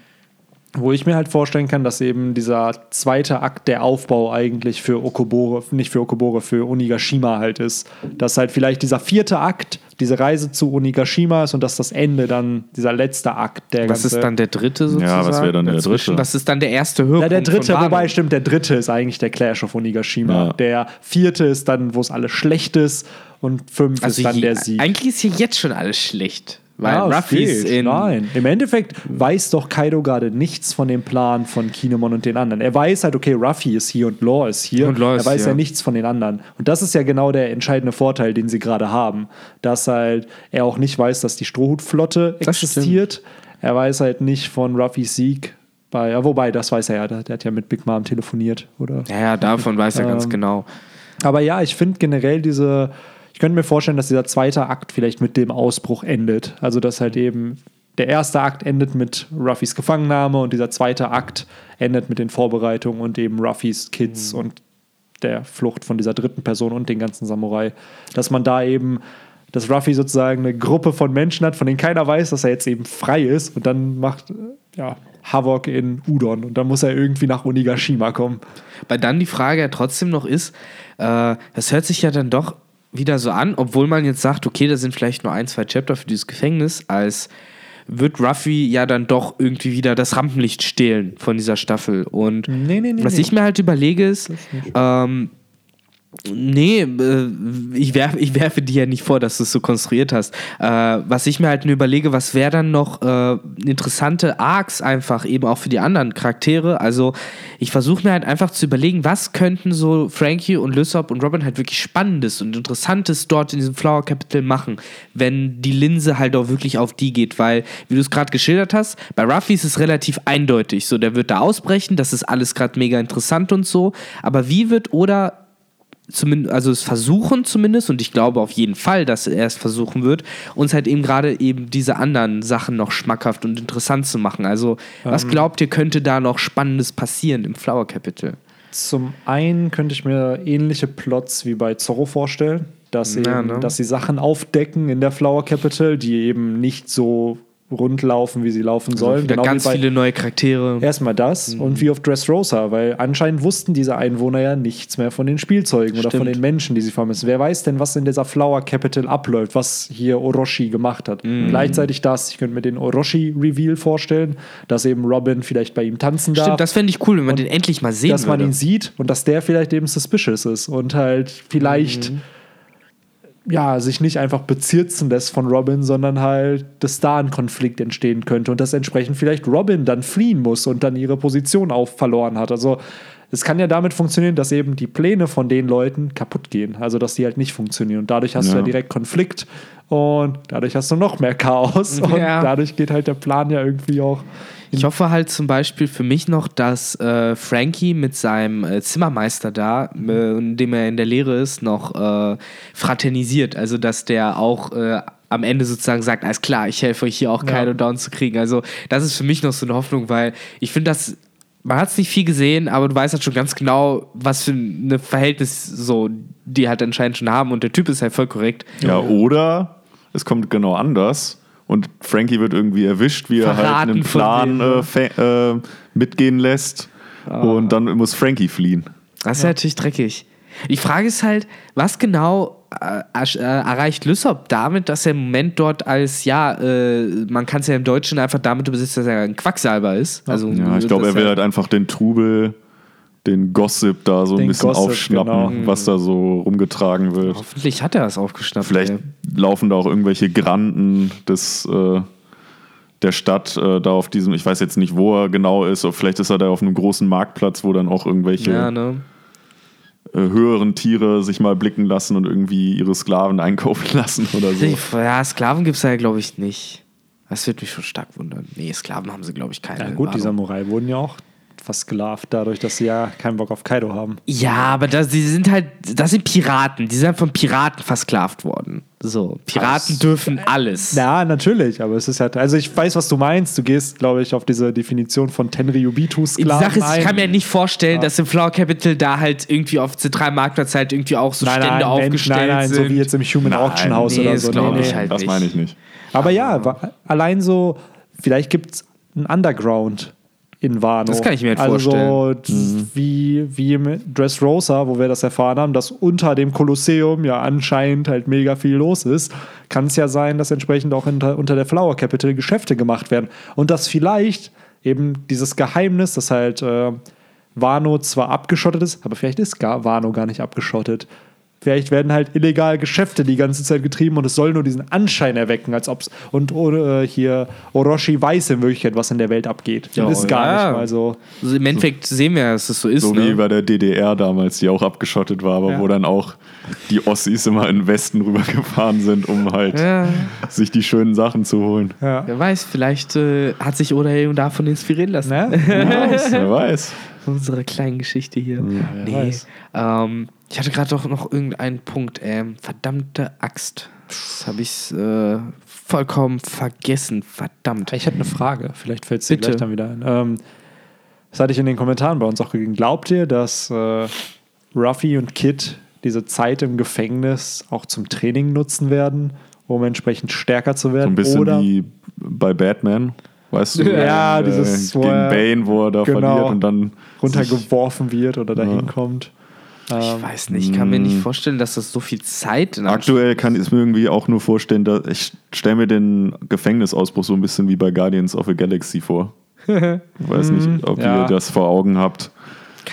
wo ich mir halt vorstellen kann, dass eben dieser zweite Akt der Aufbau eigentlich für Okobore, nicht für Okobore, für Onigashima halt ist. Dass halt vielleicht dieser vierte Akt, diese Reise zu Onigashima ist und dass das Ende dann dieser letzte Akt der Was ganze ist dann der dritte sozusagen? Ja, was wäre dann der dritte? Was ist dann der erste Höhepunkt? Ja, der dritte, wobei stimmt, der dritte ist eigentlich der Clash of Onigashima. Ja. Der vierte ist dann, wo es alles schlecht ist und fünf Also ist dann je, der Sieg. eigentlich ist hier jetzt schon alles schlecht. Weil Ja, ist in. Nein, im Endeffekt weiß doch Kaido gerade nichts von dem Plan von Kinemon und den anderen. Er weiß halt, okay, Ruffy ist hier und Law ist hier. Und Law er ist weiß ja. hier. nichts von den anderen. Und das ist ja genau der entscheidende Vorteil, den sie gerade haben. Dass halt er auch nicht weiß, dass die Strohhutflotte existiert. Er weiß halt nicht von Ruffys Sieg. Bei, ja, wobei, das weiß er ja. Der, der hat ja mit Big Mom telefoniert, oder? Ja, ja, davon weiß er ganz Ähm, genau. Aber ja, ich finde generell diese, könnte mir vorstellen, dass dieser zweite Akt vielleicht mit dem Ausbruch endet. Also, dass halt eben der erste Akt endet mit Ruffys Gefangennahme und dieser zweite Akt endet mit den Vorbereitungen und eben Ruffys Kids und der Flucht von dieser dritten Person und den ganzen Samurai. Dass man da eben, dass Ruffy sozusagen eine Gruppe von Menschen hat, von denen keiner weiß, dass er jetzt eben frei ist und dann macht, ja, Havok in Udon und dann muss er irgendwie nach Onigashima kommen. Weil dann die Frage ja trotzdem noch ist, äh, das hört sich ja dann doch wieder so an, obwohl man jetzt sagt, okay, da sind vielleicht nur ein, zwei Chapter für dieses Gefängnis, als wird Ruffy ja dann doch irgendwie wieder das Rampenlicht stehlen von dieser Staffel. Und Nee, nee, nee, was ich mir halt überlege ist, ähm, Nee, äh, ich, werf, ich werfe dir ja nicht vor, dass du es so konstruiert hast. Äh, was ich mir halt nur überlege, was wäre dann noch äh, interessante Arcs einfach eben auch für die anderen Charaktere. Also ich versuche mir halt einfach zu überlegen, was könnten so Frankie und Lysop und Robin halt wirklich Spannendes und Interessantes dort in diesem Flower Capital machen, wenn die Linse halt auch wirklich auf die geht. Weil, wie du es gerade geschildert hast, bei Ruffy ist es relativ eindeutig. So, der wird da ausbrechen, das ist alles gerade mega interessant und so. Aber wie wird oder zumindest, also es versuchen zumindest, und ich glaube auf jeden Fall, dass er es versuchen wird, uns halt eben gerade eben diese anderen Sachen noch schmackhaft und interessant zu machen. Also, was glaubt ihr, könnte da noch Spannendes passieren im Flower Capital? Zum einen könnte ich mir ähnliche Plots wie bei Zorro vorstellen, dass, Ja, eben, ne? dass sie Sachen aufdecken in der Flower Capital, die eben nicht so rund laufen, wie sie laufen sollen. Also Genau ganz viele neue Charaktere. Erstmal das Mhm. und wie auf Dressrosa, weil anscheinend wussten diese Einwohner ja nichts mehr von den Spielzeugen oder von Stimmt. den Menschen, die sie vermissen. Wer weiß denn, was in dieser Flower Capital abläuft, was hier Orochi gemacht hat. Mhm. Gleichzeitig das, ich könnte mir den Orochi-Reveal vorstellen, dass eben Robin vielleicht bei ihm tanzen darf Stimmt, das fände ich cool, wenn man den endlich mal sehen dass man würde. ihn sieht und dass der vielleicht eben suspicious ist und halt vielleicht Mhm. Ja sich nicht einfach bezirzen lässt von Robin, sondern halt, dass da ein Konflikt entstehen könnte und dass entsprechend vielleicht Robin dann fliehen muss und dann ihre Position auf verloren hat. Also es kann ja damit funktionieren, dass eben die Pläne von den Leuten kaputt gehen, also dass die halt nicht funktionieren und dadurch hast du Ja. ja direkt Konflikt und dadurch hast du noch mehr Chaos und Ja. dadurch geht halt der Plan ja irgendwie auch Ich hoffe halt zum Beispiel für mich noch, dass äh, Frankie mit seinem äh, Zimmermeister da, äh, in dem er in der Lehre ist, noch äh, fraternisiert. Also, dass der auch äh, am Ende sozusagen sagt: Alles klar, ich helfe euch hier auch Kaido down zu kriegen. Also, das ist für mich noch so eine Hoffnung, weil ich finde, dass. Man hat es nicht viel gesehen, aber du weißt halt schon ganz genau, was für ein Verhältnis so die halt anscheinend schon haben und der Typ ist halt voll korrekt. Ja, oder es kommt genau anders und Frankie wird irgendwie erwischt, wie er halt einen Plan denen, ne? äh, äh, mitgehen lässt und dann muss Frankie fliehen. Das ist ja. natürlich dreckig. Die Frage ist halt, was genau äh, äh, erreicht Lysop damit, dass er im Moment dort als, ja, äh, man kann es ja im Deutschen einfach damit übersetzen, dass er ein Quacksalber ist. Also, Ja, ich glaube, er will halt einfach den Trubel, den Gossip da so ein Den bisschen Gossip, aufschnappen, genau. was da so rumgetragen wird. Hoffentlich hat er das aufgeschnappt. Vielleicht ey. laufen da auch irgendwelche Granden des, äh, der Stadt äh, da auf diesem, ich weiß jetzt nicht, wo er genau ist, oder vielleicht ist er da auf einem großen Marktplatz, wo dann auch irgendwelche Ja, ne? äh, höheren Tiere sich mal blicken lassen und irgendwie ihre Sklaven einkaufen lassen oder so. Ja, Sklaven gibt es ja, glaube ich, nicht. Das wird mich schon stark wundern. Nee, Sklaven haben sie, glaube ich, keine. Ja, gut, die Ahnung. Samurai wurden ja auch versklavt, dadurch, dass sie ja keinen Bock auf Kaido haben. Ja, aber das, die sind halt, das sind Piraten. Die sind von Piraten versklavt worden. So, Piraten Das- dürfen alles. Ja, natürlich, aber es ist halt, also ich weiß, was du meinst. Du gehst, glaube ich, auf diese Definition von Die Tenryubitu-Sklaven Sache ist, ich kann mir nicht vorstellen, dass im Flower Capital da halt irgendwie auf zentralen Marktplatz halt irgendwie auch so nein, Stände nein, aufgestellt nein, nein, sind. so wie jetzt im Human Nein, Auction House nee, oder das so. glaub Nee, ich nee. halt das meine ich nicht. Aber ja, allein so, vielleicht gibt es ein Underground in Wano. Das kann ich mir halt also vorstellen. So, wie, wie im Dressrosa, wo wir das erfahren haben, dass unter dem Kolosseum ja anscheinend halt mega viel los ist, kann es ja sein, dass entsprechend auch hinter, unter der Flower Capital Geschäfte gemacht werden. Und dass vielleicht eben dieses Geheimnis, dass halt äh, Wano zwar abgeschottet ist, aber vielleicht ist gar Wano gar nicht abgeschottet. Vielleicht werden halt illegal Geschäfte die ganze Zeit getrieben und es soll nur diesen Anschein erwecken, als ob es. Und äh, hier Orochi weiß in Wirklichkeit, was in der Welt abgeht. Ja, ist gar ja. nicht mal so. Also Im Endeffekt sehen wir, dass es so ist. So ne? wie bei der DDR damals, die auch abgeschottet war, aber Ja. wo dann auch die Ossis immer in den Westen rübergefahren sind, um halt Ja. sich die schönen Sachen zu holen. Ja. Wer weiß, vielleicht äh, hat sich Oda eben davon inspirieren lassen. Ne? Wer weiß. Unsere kleine Geschichte hier. wer nee. weiß. Ähm, ich hatte gerade doch noch irgendeinen Punkt. Ähm, verdammte Axt. Das habe ich äh, vollkommen vergessen. Verdammt. Ich hätte eine Frage, vielleicht fällt es dir gleich dann wieder ein. Ähm, das hatte ich in den Kommentaren bei uns auch gegeben. Glaubt ihr, dass äh, Ruffy und Kid diese Zeit im Gefängnis auch zum Training nutzen werden, um entsprechend stärker zu So werden? ein bisschen Oder wie bei Batman. Weißt du, Ja, äh, dieses, wo gegen er- Bane, wo er da genau, verliert und dann sich- runtergeworfen wird oder dahin kommt? Ähm, Ich weiß nicht, ich kann mir nicht vorstellen, dass das so viel Zeit in Aktuell kann ich es mir irgendwie auch nur vorstellen, dass ich stelle mir den Gefängnisausbruch so ein bisschen wie bei Guardians of the Galaxy vor. Ich weiß nicht, ob ja. ihr das vor Augen habt.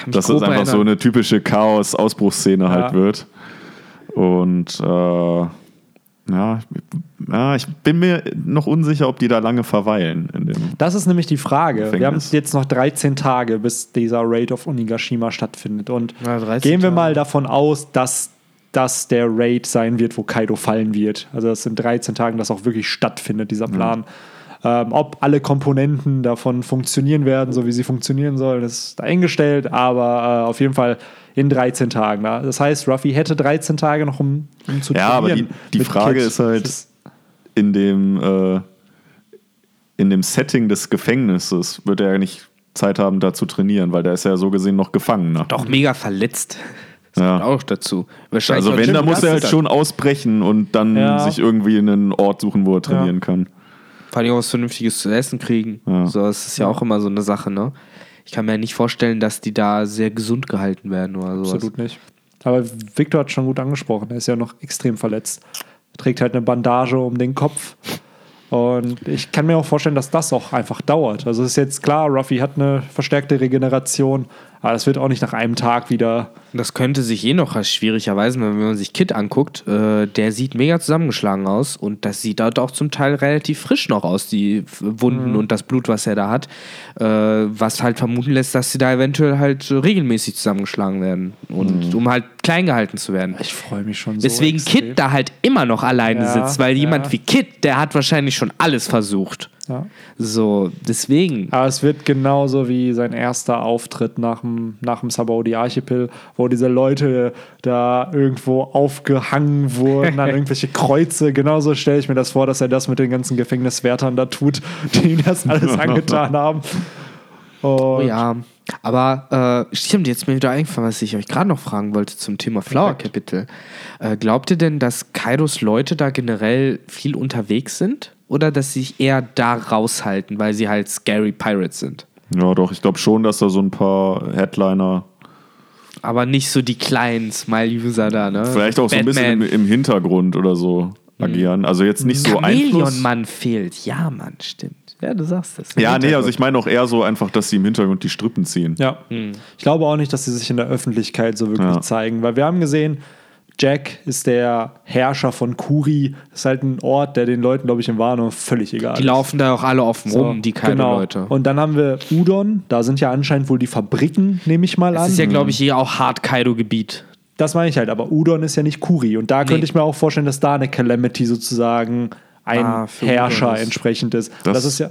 Dass grob einfach so erinnern. eine typische Chaos-Ausbruchsszene halt Ja. wird. Und äh, ja, ich- ja, ich bin mir noch unsicher, ob die da lange verweilen. In dem Das ist nämlich die Frage. Wir haben Gefängnis. jetzt noch 13 Tage, bis dieser Raid auf Onigashima stattfindet. Und Ja, 13 gehen wir Tage. mal davon aus, dass das der Raid sein wird, wo Kaido fallen wird. Also dass in 13 Tagen das auch wirklich stattfindet, dieser Plan. Ähm, ob alle Komponenten davon funktionieren werden, so wie sie funktionieren sollen, ist dahingestellt, aber äh, auf jeden Fall in 13 Tagen. Ne? Das heißt, Ruffy hätte 13 Tage noch, um, um zu Ja, aber die, trainieren. die Frage Kid. ist halt, in dem, äh, in dem Setting des Gefängnisses wird er ja nicht Zeit haben, da zu trainieren, weil der ist ja so gesehen noch Gefangener. Doch mega verletzt. Das Ja. kommt auch dazu. Wahrscheinlich Also wenn, dann muss er halt schon ausbrechen und dann Ja. sich irgendwie einen Ort suchen, wo er trainieren Ja. kann. Vor allem auch was Vernünftiges zu essen kriegen. Ja. So, das ist ja auch immer so eine Sache, ne? Ich kann mir nicht vorstellen, dass die da sehr gesund gehalten werden oder sowas. Absolut nicht. Aber Victor hat schon gut angesprochen. Er ist ja noch extrem verletzt. Er trägt halt eine Bandage um den Kopf. Und ich kann mir auch vorstellen, dass das auch einfach dauert. Also es ist jetzt klar, Ruffy hat eine verstärkte Regeneration, aber das wird auch nicht nach einem Tag wieder. Das könnte sich eh noch als schwierig erweisen, wenn man sich Kid anguckt. Äh, der sieht mega zusammengeschlagen aus und das sieht dort auch zum Teil relativ frisch noch aus, die Wunden und das Blut, was er da hat. Äh, was halt vermuten lässt, dass sie da eventuell halt regelmäßig zusammengeschlagen werden und um halt klein gehalten zu werden. Ich freue mich schon so. Deswegen extrem. Kid da halt immer noch alleine Ja, sitzt, weil ja. jemand wie Kid, der hat wahrscheinlich schon alles versucht. Ja. So, deswegen. Aber es wird genauso wie sein erster Auftritt nach dem, nach dem Sabaudi Archipel, wo diese Leute da irgendwo aufgehangen wurden an irgendwelche Kreuze. Genauso stelle ich mir das vor, dass er das mit den ganzen Gefängniswärtern da tut, die ihm das alles angetan haben. Und Oh ja. Aber äh, stimmt, jetzt mir wieder eingefallen, was ich euch gerade noch fragen wollte zum Thema Flower Capital. Äh, glaubt ihr denn, dass Kairos Leute da generell viel unterwegs sind? Oder dass sie sich eher da raushalten, weil sie halt scary Pirates sind? Ja, doch, ich glaube schon, dass da so ein paar Headliner Aber nicht so die kleinen Smile-User da, ne? vielleicht auch so ein bisschen im, im Hintergrund oder so agieren. Also jetzt nicht so Einfluss. Chameleon-Mann fehlt. Ja, Mann, stimmt. Ja, du sagst das. Ja, nee, also ich meine auch eher so einfach, dass sie im Hintergrund die Strippen ziehen. ja, ich glaube auch nicht, dass sie sich in der Öffentlichkeit so wirklich Ja. zeigen, weil wir haben gesehen, Jack ist der Herrscher von Kuri. Das ist halt ein Ort, der den Leuten, glaube ich, in Wano völlig egal Die ist. laufen da auch alle offen So, rum, die Kaido-Leute. Und dann haben wir Udon, da sind ja anscheinend wohl die Fabriken, nehme ich mal Das an. ist ja, glaube ich, hier auch hart Kaido-Gebiet. Das meine ich halt, aber Udon ist ja nicht Kuri. Und da könnte ich mir auch vorstellen, dass da eine Calamity sozusagen ein Ah, Herrscher ist- entsprechend ist. Das- Das, ist ja,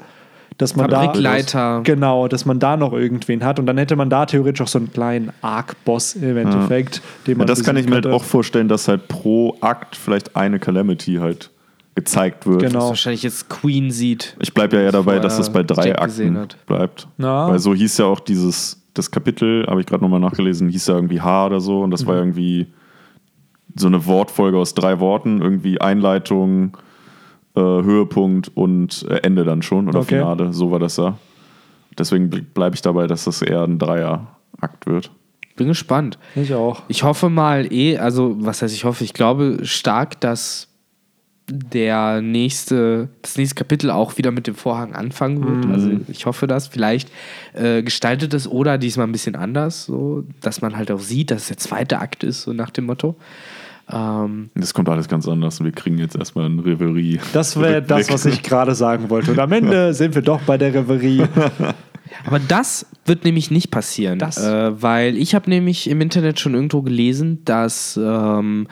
dass man da Fabrikleiter. genau, dass man da noch irgendwen hat und dann hätte man da theoretisch auch so einen kleinen Arc-Boss im Endeffekt, den Ja, man das kann ich mir halt auch vorstellen, dass halt pro Akt vielleicht eine Calamity halt gezeigt wird. Genau. Wahrscheinlich jetzt Queen sieht. Ich bleibe ja eher dabei, dass es bei drei Jack Akten hat. bleibt. Na. Weil so hieß ja auch dieses, das Kapitel, habe ich gerade nochmal nachgelesen, hieß ja irgendwie H oder so und das Mhm. war irgendwie so eine Wortfolge aus drei Worten, irgendwie Einleitung, äh, Höhepunkt und äh, Ende dann schon oder Okay. Finale. So war das ja. Deswegen bleibe ich dabei, dass das eher ein Dreier-Akt wird. Bin gespannt. Ich auch. Ich hoffe mal eh, also was heißt ich hoffe, ich glaube stark, dass der nächste, das nächste Kapitel auch wieder mit dem Vorhang anfangen wird. Also ich hoffe das. Vielleicht äh, gestaltet es oder diesmal ein bisschen anders, so, dass man halt auch sieht, dass es der zweite Akt ist, so nach dem Motto. Ähm, Das kommt alles ganz anders und wir kriegen jetzt erstmal ein Reverie. Das wäre das, was ich gerade sagen wollte. Und am Ende sind wir doch bei der Reverie. Aber das wird nämlich nicht passieren, Das- äh, weil ich habe nämlich im Internet schon irgendwo gelesen, dass ähm,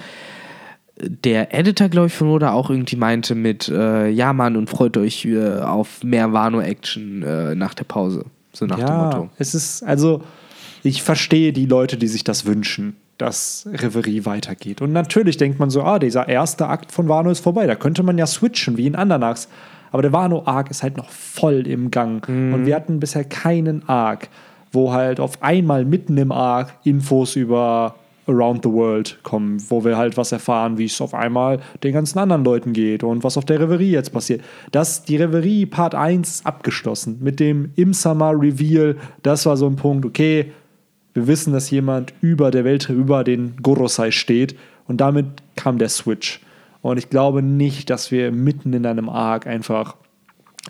der Editor, glaube ich, von Oda auch irgendwie meinte mit, äh, ja Mann, und freut euch äh, auf mehr Wano-Action äh, nach der Pause. So nach dem ja, Motto. es ist, also, ich verstehe die Leute, die sich das wünschen, dass Reverie weitergeht. Und natürlich denkt man so, ah, dieser erste Akt von Wano ist vorbei. Da könnte man ja switchen, wie in anderen Arcs. Aber der Wano-Arc ist halt noch voll im Gang. Und wir hatten bisher keinen Arc, wo halt auf einmal mitten im Arc Infos über Around the World kommen, wo wir halt was erfahren, wie es auf einmal den ganzen anderen Leuten geht und was auf der Reverie jetzt passiert. Das, die Reverie Part 1 ist abgeschlossen mit dem Im Summer Reveal. Das war so ein Punkt, okay, wir wissen, dass jemand über der Welt, über den Gorosei steht und damit kam der Switch. Und ich glaube nicht, dass wir mitten in einem Arc einfach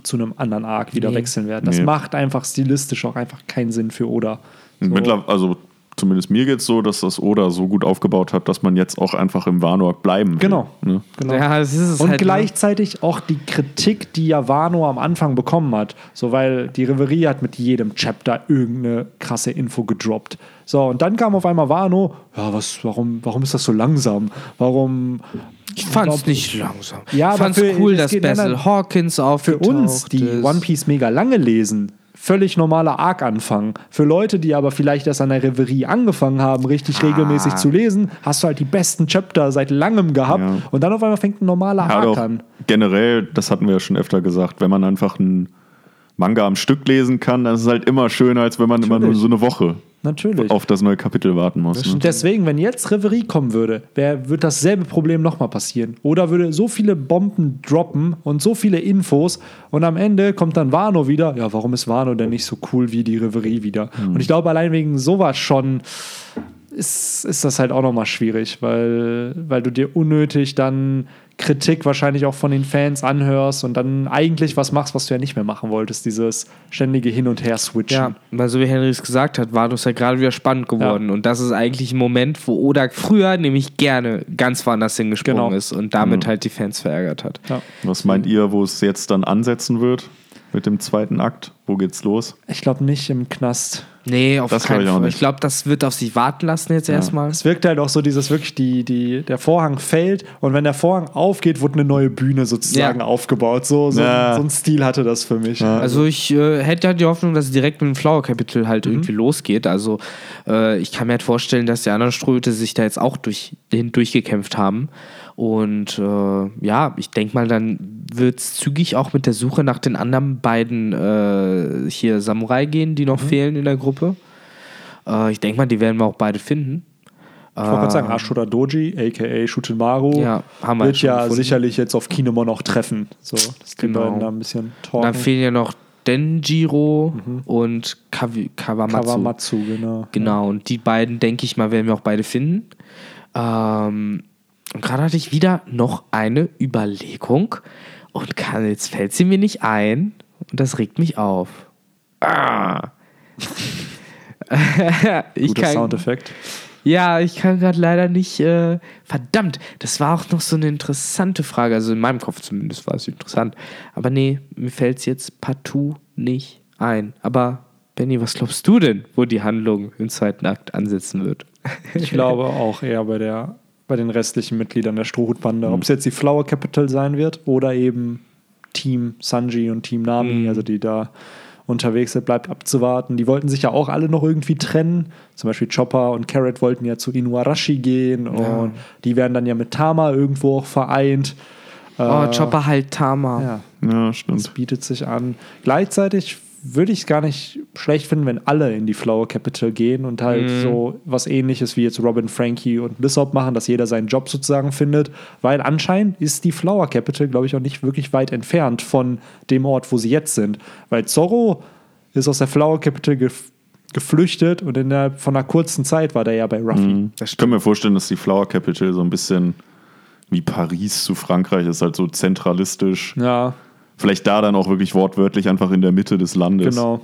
zu einem anderen Arc wieder Nee. wechseln werden. Das Nee. macht einfach stilistisch auch einfach keinen Sinn für Oda. So. Also zumindest mir geht es so, dass das Oda so gut aufgebaut hat, dass man jetzt auch einfach im Wanoak bleiben will. Genau. Ne? genau. Ja, das ist es Und halt, ne? gleichzeitig auch die Kritik, die ja Wano am Anfang bekommen hat. So, weil die Reverie hat mit jedem Chapter irgendeine krasse Info gedroppt. So, und dann kam auf einmal Wano, ja, was, warum, warum ist das so langsam? Warum. Ich fand es glaub- nicht langsam. Ja, ich aber fand es für- cool, dass Basil Hawkins Für aufgetaucht uns, die ist. One Piece mega lange lesen, völlig normaler Arc-Anfang. Für Leute, die aber vielleicht erst an der Reverie angefangen haben, richtig Ah. regelmäßig zu lesen, hast du halt die besten Chapter seit langem gehabt. Ja. Und dann auf einmal fängt ein normaler Ja, Arc an. generell, das hatten wir ja schon öfter gesagt, wenn man einfach ein Manga am Stück lesen kann, dann ist es halt immer schöner, als wenn man immer nur Natürlich. so eine Woche Natürlich. auf das neue Kapitel warten muss. Ne? Und deswegen, wenn jetzt Reverie kommen würde, wär, wird dasselbe Problem nochmal passieren. Oder würde so viele Bomben droppen und so viele Infos und am Ende kommt dann Wano wieder. Ja, warum ist Wano denn nicht so cool wie die Reverie wieder? Und ich glaube, allein wegen sowas schon ist, ist das halt auch nochmal schwierig, weil, weil du dir unnötig dann Kritik wahrscheinlich auch von den Fans anhörst und dann eigentlich was machst, was du ja nicht mehr machen wolltest, dieses ständige Hin- und Her-Switchen. Ja, weil so wie Henry es gesagt hat, war das ja gerade wieder spannend geworden. Ja. Und das ist eigentlich ein Moment, wo Oda früher nämlich gerne ganz woanders hingesprungen Genau. ist und damit halt die Fans verärgert hat. Ja. Was meint ihr, wo es jetzt dann ansetzen wird mit dem zweiten Akt? Wo geht's los? Ich glaube nicht im Knast. Nee, auf Das keinen ich Fall. nicht. Ich glaube, das wird auf sich warten lassen jetzt erstmal. Es wirkt halt auch so, dieses wirklich, die, die, der Vorhang fällt und wenn der Vorhang aufgeht, wird eine neue Bühne sozusagen Ja. aufgebaut. So, so, Ja. so ein Stil hatte das für mich. Also ich äh, hätte halt die Hoffnung, dass es direkt mit dem Flower-Kapitel halt Mhm. irgendwie losgeht. Also äh, ich kann mir halt vorstellen, dass die anderen Ströte sich da jetzt auch durch, hin durchgekämpft haben. Und äh, ja, ich denke mal, dann wird es zügig auch mit der Suche nach den anderen beiden äh, hier Samurai gehen, die Mhm. noch fehlen in der Gruppe. Äh, ich denke mal, die werden wir auch beide finden. Ich wollte gerade sagen, Ashura Doji, aka Shutimaru, Ja, wird ja gefunden. sicherlich jetzt auf Kinemon auch treffen. So, dass die Genau. beiden da ein bisschen Und dann talken. fehlen ja noch Denjiro und Kawi Kawamatsu. Kawamatsu, genau. Genau, und die beiden, denke ich mal, werden wir auch beide finden. Ähm, und gerade hatte ich wieder noch eine Überlegung und kann, jetzt fällt sie mir nicht ein und das regt mich auf. Ah. ich Guter kann, Soundeffekt. ja, ich kann gerade leider nicht. Äh, verdammt, das war auch noch so eine interessante Frage. Also in meinem Kopf zumindest war es interessant. Aber nee, mir fällt es jetzt partout nicht ein. Aber Benny, was glaubst du denn, wo die Handlung im zweiten Akt ansetzen wird? Ich glaube auch eher bei, der, bei den restlichen Mitgliedern der Strohhutbande. Ob es jetzt die Flower Capital sein wird oder eben Team Sanji und Team Nami, Mhm. also die da unterwegs sind, bleibt abzuwarten. Die wollten sich ja auch alle noch irgendwie trennen. Zum Beispiel Chopper und Carrot wollten ja zu Inuarashi gehen und die werden dann ja mit Tama irgendwo auch vereint. Oh, Äh, Chopper halt Tama. Ja, Ja, das stimmt. bietet sich an. Gleichzeitig würde ich es gar nicht schlecht finden, wenn alle in die Flower Capital gehen und halt Mhm. so was ähnliches wie jetzt Robin, Frankie und Lissop machen, dass jeder seinen Job sozusagen findet, weil anscheinend ist die Flower Capital, glaube ich, auch nicht wirklich weit entfernt von dem Ort, wo sie jetzt sind. Weil Zorro ist aus der Flower Capital gef geflüchtet und innerhalb von einer kurzen Zeit war der ja bei Ruffy. Mhm. Ich kann mir vorstellen, dass die Flower Capital so ein bisschen wie Paris zu Frankreich ist, halt so zentralistisch. Ja, Vielleicht da dann auch wirklich wortwörtlich einfach in der Mitte des Landes. genau.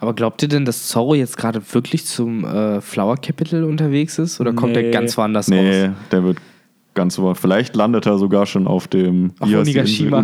Aber glaubt ihr denn, dass Zorro jetzt gerade wirklich zum äh, Flower Capital unterwegs ist? Oder kommt Nee. er ganz woanders Nee, raus? der wird ganz so. Vielleicht landet er sogar schon auf dem Auf die. Onigashima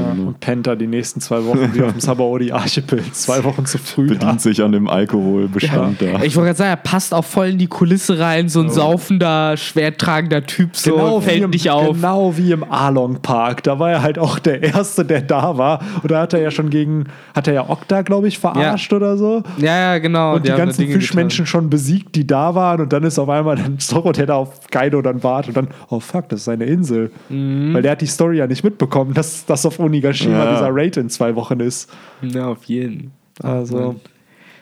Ja, genau. und pennt da die nächsten zwei Wochen wie auf dem Sabaody Archipel. Zwei Wochen zu früh. da. Bedient sich an dem Alkoholbestand da. Ich wollte gerade sagen, er passt auch voll in die Kulisse rein, so ein saufender, schwertragender Typ, so Genau wie, fällt im, nicht auf. genau wie im Along Park. Da war er halt auch der Erste, der da war. Und da hat er ja schon gegen, hat er ja Okta, glaube ich, verarscht oder so. Ja, ja, genau. Und die da ganzen Fischmenschen schon besiegt, die da waren. Und dann ist auf einmal dann Zorro, der da auf Kaido dann wartet. Und dann, oh fuck, das ist seine Insel. Mhm. Weil der hat die Story ja nicht mitbekommen, dass das auf Onigashima Ja. dieser Raid in zwei Wochen ist. Ja, auf jeden. Also,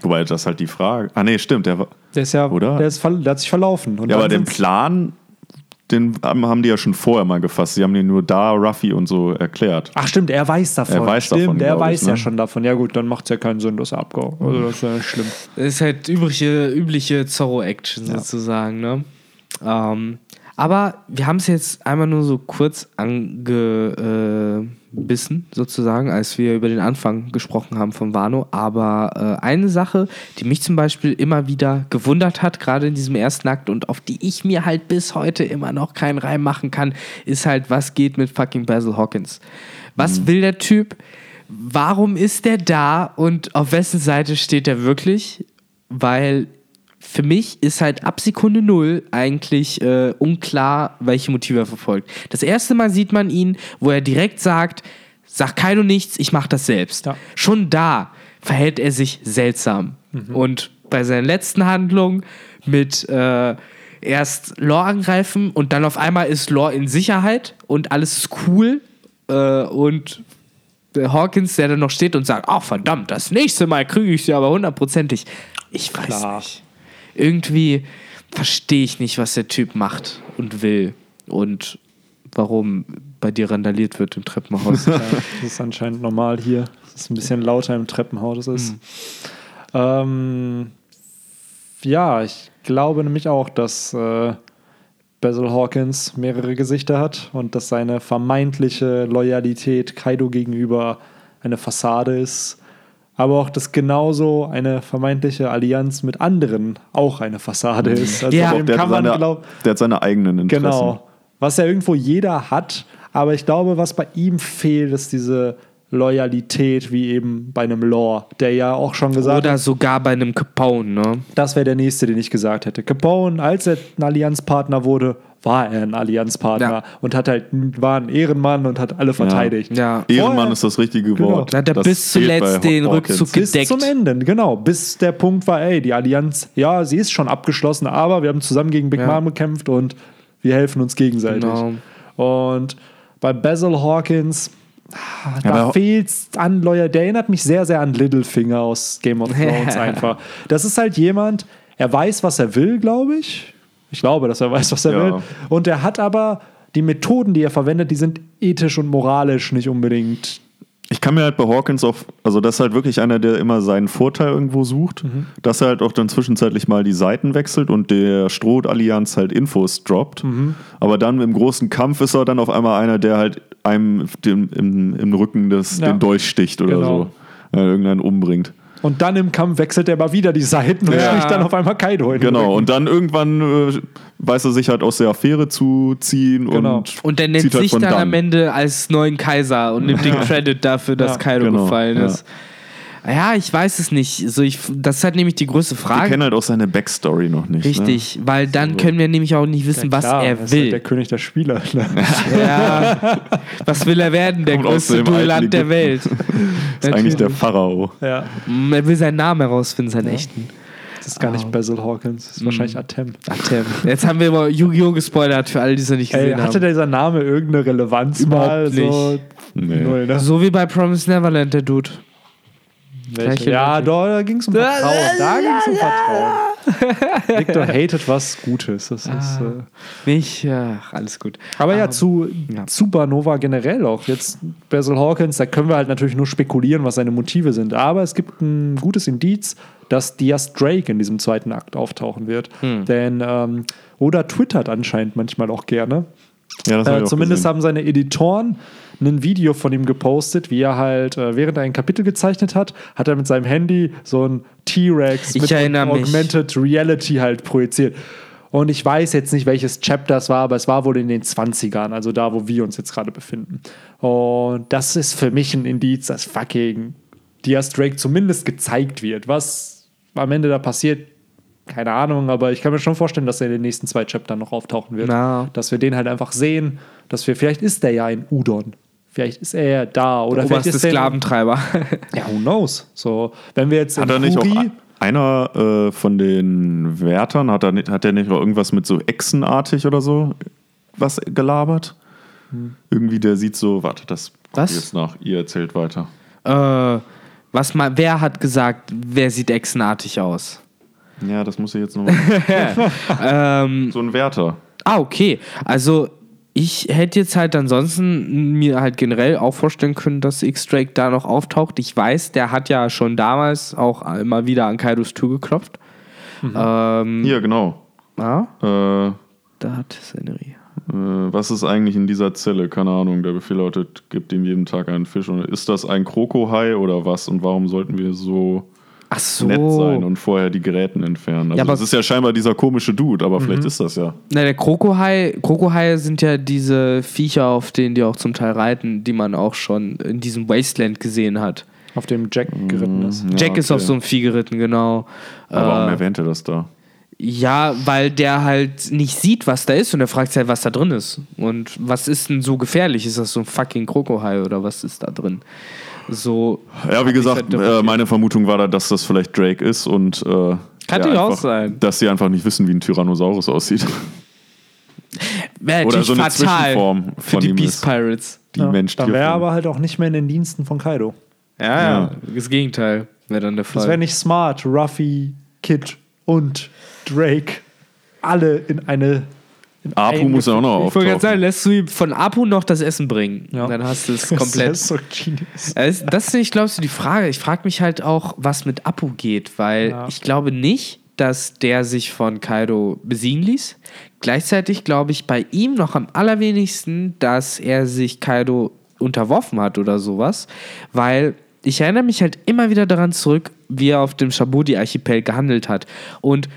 Wobei das ist halt die Frage. Ah, nee, stimmt. Der, war- der ist ja, Oder? Der, ist, ver- der hat sich verlaufen. Und ja, aber den Plan, den haben die ja schon vorher mal gefasst. Die haben den nur da, Ruffy und so erklärt. Ach stimmt, er weiß davon. Er weiß stimmt, davon, er weiß ich, ja ne? schon davon. Ja gut, dann macht es ja keinen Sinn, dass er abgehauen. Also das ist ja nicht schlimm. Das ist halt übliche, übliche Zorro-Action sozusagen, ne? Ähm, aber wir haben es jetzt einmal nur so kurz angebissen, sozusagen, als wir über den Anfang gesprochen haben von Wano. Aber äh, eine Sache, die mich zum Beispiel immer wieder gewundert hat, gerade in diesem ersten Akt und auf die ich mir halt bis heute immer noch keinen Reim machen kann, ist halt, was geht mit fucking Basil Hawkins? Was will der Typ? Warum ist der da und auf wessen Seite steht er wirklich? Weil für mich ist halt ab Sekunde null eigentlich äh, unklar, welche Motive er verfolgt. Das erste Mal sieht man ihn, wo er direkt sagt, sag Kaido nichts, ich mach das selbst. Ja. Schon da verhält er sich seltsam. Und bei seinen letzten Handlungen mit äh, erst Lore angreifen und dann auf einmal ist Lore in Sicherheit und alles ist cool äh, und Hawkins, der dann noch steht und sagt, ach verdammt, das nächste Mal kriege ich sie aber hundertprozentig. Ich weiß Klar. nicht. Irgendwie verstehe ich nicht, was der Typ macht und will und warum bei dir randaliert wird im Treppenhaus. Ja, das ist anscheinend normal hier. Es ist ein bisschen lauter im Treppenhaus. Ist. Ähm, ja, ich glaube nämlich auch, dass äh, Basil Hawkins mehrere Gesichter hat und dass seine vermeintliche Loyalität Kaido gegenüber eine Fassade ist. Aber auch, dass genauso eine vermeintliche Allianz mit anderen auch eine Fassade ist. Also Ja. dem Der hat, kann man seine, glaub, der hat seine eigenen Interessen. Genau. Was ja irgendwo jeder hat, aber ich glaube, was bei ihm fehlt, ist diese Loyalität, wie eben bei einem Lore, der ja auch schon gesagt Oder hat, sogar bei einem Capone, ne? das wäre der nächste, den ich gesagt hätte. Capone, als er ein Allianzpartner wurde, war er ein Allianzpartner Ja. und hat halt, war ein Ehrenmann und hat alle verteidigt. Ja. Ehrenmann Vorher- ist das richtige Genau. Wort. Da hat er Das bis zuletzt den Hawkins. Rückzug Bis gedeckt. zum Ende, genau. Bis der Punkt war, ey, die Allianz, ja, sie ist schon abgeschlossen, aber wir haben zusammen gegen Big Ja. Mom gekämpft und wir helfen uns gegenseitig. Genau. Und bei Basil Hawkins, Ja, da aber- fehlt's an Loyal. Der erinnert mich sehr, sehr an Littlefinger aus Game of Thrones einfach. Das ist halt jemand, er weiß, was er will, glaube ich. Ich glaube, dass er weiß, was er Ja. will. Und er hat aber die Methoden, die er verwendet, die sind ethisch und moralisch nicht unbedingt Ich kann mir halt bei Hawkins auch, also das ist halt wirklich einer, der immer seinen Vorteil irgendwo sucht, Mhm. dass er halt auch dann zwischenzeitlich mal die Seiten wechselt und der Stroh-Allianz halt Infos droppt. Mhm. Aber dann im großen Kampf ist er dann auf einmal einer, der halt einem den, im, im Rücken des, Ja. den Dolch sticht oder Genau. so. Äh, irgendeinen umbringt. Und dann im Kampf wechselt er mal wieder die Seiten und Ja. sticht dann auf einmal Kaido in Genau, Rücken. und dann irgendwann äh, weiß er sich halt aus der Affäre zu ziehen Genau. und, Und der nennt halt sich von dann dann. am Ende als neuen Kaiser und nimmt den Credit dafür, dass Ja, Kaido genau, gefallen ja. ist. Ja, ich weiß es nicht. So, ich, das ist halt nämlich die größte Wir Frage. kennen halt auch seine Backstory noch nicht. Richtig, weil dann können wir nämlich auch nicht wissen, was Klar, er ist halt der will. König der Spieler. ne? Ja. Was will er werden? Der Kommt größte Duellant der Welt. Ne? Das ist eigentlich der Pharao. ja. Mm, Er will seinen Namen herausfinden, seinen echten. Das ist gar nicht Basil Hawkins, das ist wahrscheinlich Atem. Atem. Jetzt haben wir über Yu-Gi-Oh! gespoilert für alle, die es noch nicht Ey, gesehen hatte haben. dieser Name irgendeine Relevanz Überhaupt mal? So Nee. null, ne? So wie bei Promise Neverland, der Dude. Welche? Ja, da, da ging es um Vertrauen. Da ging es um Vertrauen. Victor hatet was Gutes. Das ist, Ah. äh, Nicht, ja, alles gut. aber ja, zu ja. Supernova generell auch. Jetzt Basil Hawkins, da können wir halt natürlich nur spekulieren, was seine Motive sind. Aber es gibt ein gutes Indiz, dass Diaz Drake in diesem zweiten Akt auftauchen wird. Hm. Denn ähm, Oda twittert anscheinend manchmal auch gerne. Ja, das hab ich Äh, auch zumindest gesehen. haben seine Editoren ein Video von ihm gepostet, wie er halt, äh, während er ein Kapitel gezeichnet hat, hat er mit seinem Handy so ein T-Rex mit erinnere mich. Augmented Reality halt projiziert. Und ich weiß jetzt nicht, welches Chapter es war, aber es war wohl in den 20ern, also da, wo wir uns jetzt gerade befinden. Und das ist für mich ein Indiz, dass fucking Diaz Drake zumindest gezeigt wird. Was am Ende da passiert, keine Ahnung, aber ich kann mir schon vorstellen, dass er in den nächsten zwei Chaptern noch auftauchen wird. Na. Dass wir den halt einfach sehen, dass wir, vielleicht ist der ja ein Udon. Vielleicht ist er ja da oder vielleicht Oberste ist er. Sklaventreiber. Ja, who knows? So, wenn wir jetzt Hat in er nicht auch Furi- einer äh, von den Wärtern, hat er, nicht, hat er nicht auch irgendwas mit so Echsenartig oder so was gelabert? Irgendwie, der sieht so, warte, das Was? jetzt nach. Ihr erzählt weiter. äh, was mal, wer hat gesagt, wer sieht echsenartig aus? Ja, das muss ich jetzt nochmal. ähm, so ein Wärter. ah, okay. Also, ich hätte jetzt halt ansonsten mir halt generell auch vorstellen können, dass X-Drake da noch auftaucht. Ich weiß, der hat ja schon damals auch immer wieder an Kaidos Tür geklopft. Ähm, Hier, genau. ja, Äh, da hat Scenery. Äh, was ist eigentlich in dieser Zelle? Keine Ahnung. Der Befehl lautet, gibt ihm jeden Tag einen Fisch. Und ist das ein Krokohai oder was? Und warum sollten wir so Ach so. nett sein und vorher die Geräten entfernen? Also Ja, aber- das ist ja scheinbar dieser komische Dude, aber Mhm. vielleicht ist das ja. Na, der Krokohai, Krokohaie sind ja diese Viecher, auf denen die auch zum Teil reiten, die man auch schon in diesem Wasteland gesehen hat. auf dem Jack geritten ist. Ja, Jack ist okay. auf so einem Vieh geritten, genau. Aber warum Äh, erwähnt er das da? ja, weil der halt nicht sieht, was da ist und er fragt sich halt, was da drin ist. Und was ist denn so gefährlich? Ist das so ein fucking Krokohai oder was ist da drin? So. Ja, wie gesagt, halt äh, meine Vermutung war da, dass das vielleicht Drake ist und äh, Kann natürlich auch sein. dass sie einfach nicht wissen, wie ein Tyrannosaurus aussieht. Wäre Oder so eine fatal Zwischenform für von die ihm Beast ist. Pirates. Die Ja, Mensch dann wäre er aber halt auch nicht mehr in den Diensten von Kaido. Ja, ja, Ja. Das Gegenteil wäre dann der Das Fall. wäre nicht smart, Ruffy, Kid und Drake alle in eine. In Apu muss auch noch ich wollte gerade sagen, lässt du ihm von Apu noch das Essen bringen. Ja. Dann hast du es Das komplett. ist so genius. Das, das ist nicht, glaubst du, die Frage. Ich frage mich halt auch, was mit Apu geht, weil Ja. ich glaube nicht, dass der sich von Kaido besiegen ließ. Gleichzeitig glaube ich bei ihm noch am allerwenigsten, dass er sich Kaido unterworfen hat oder sowas, weil ich erinnere mich halt immer wieder daran zurück, wie er auf dem Shabudi-Archipel gehandelt hat. Und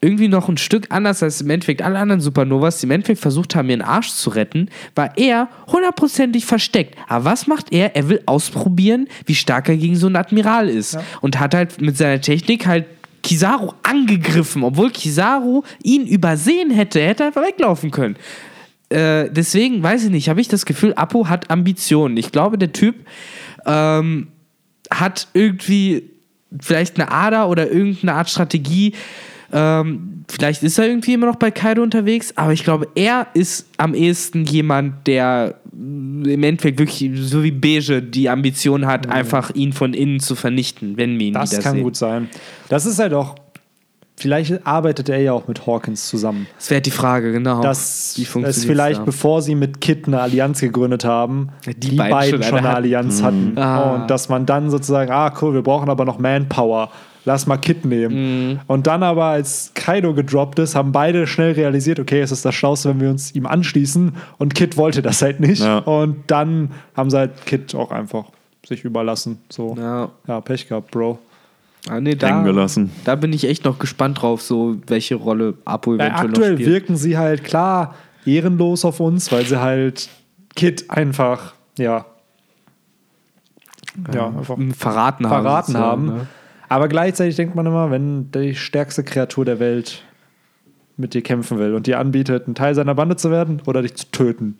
irgendwie noch ein Stück anders als im Endeffekt alle anderen Supernovas, die im Endeffekt versucht haben, ihren Arsch zu retten, war er hundertprozentig versteckt. Aber was macht er? Er will ausprobieren, wie stark er gegen so einen Admiral ist. Und hat halt mit seiner Technik halt Kizaru angegriffen, obwohl Kizaru ihn übersehen hätte. Er hätte einfach weglaufen können. Äh, deswegen, weiß ich nicht, habe ich das Gefühl, Apo hat Ambitionen. Ich glaube, der Typ ähm, hat irgendwie vielleicht eine Ader oder irgendeine Art Strategie. Ähm, vielleicht ist er irgendwie immer noch bei Kaido unterwegs, aber ich glaube, er ist am ehesten jemand, der im Endeffekt wirklich so wie Beige die Ambition hat, einfach ihn von innen zu vernichten, wenn wir ihn Das kann gut sein. Das ist halt auch. Vielleicht arbeitet er ja auch mit Hawkins zusammen. Das wäre die Frage, genau. Dass es vielleicht, da? bevor sie mit Kit eine Allianz gegründet haben, Die die, beiden beiden, schon eine eine hatten. Allianz hatten. Ah. Und dass man dann sozusagen, ah cool, wir brauchen aber noch Manpower. Lass mal Kit nehmen. Mhm. Und dann aber, als Kaido gedroppt ist, haben beide schnell realisiert, okay, es ist das Schlauste, wenn wir uns ihm anschließen. Und Kit wollte das halt nicht. Ja. Und dann haben sie halt Kit auch einfach sich überlassen. So, Ja. ja, Pech gehabt, Bro. Ah, nee, da, gelassen. da bin ich echt noch gespannt drauf, so welche Rolle Apo Ja, eventuell aktuell noch spielt. wirken sie halt klar ehrenlos auf uns, weil sie halt Kit einfach, ja, ja, einfach verraten haben. verraten haben. ne? Aber gleichzeitig denkt man immer, wenn die stärkste Kreatur der Welt mit dir kämpfen will und dir anbietet, ein Teil seiner Bande zu werden oder dich zu töten.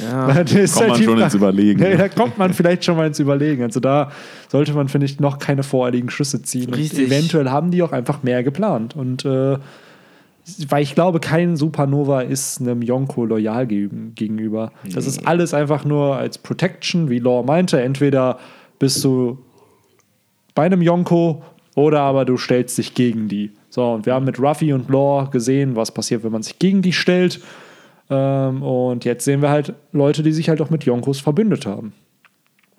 Ja. Ist Kommt man die schon Frage. ins Überlegen, Ja, da kommt man vielleicht schon mal ins Überlegen. Also da sollte man, finde ich, noch keine voreiligen Schlüsse ziehen. Eventuell haben die auch einfach mehr geplant. Und äh, weil ich glaube, kein Supernova ist einem Yonko loyal ge gegenüber. Das ist alles einfach nur als Protection, wie Law meinte. Entweder bist du bei einem Yonko oder aber du stellst dich gegen die. So, und wir haben mit Ruffy und Law gesehen, was passiert, wenn man sich gegen die stellt. Ähm, und jetzt sehen wir halt Leute, die sich halt auch mit Yonkos verbündet haben.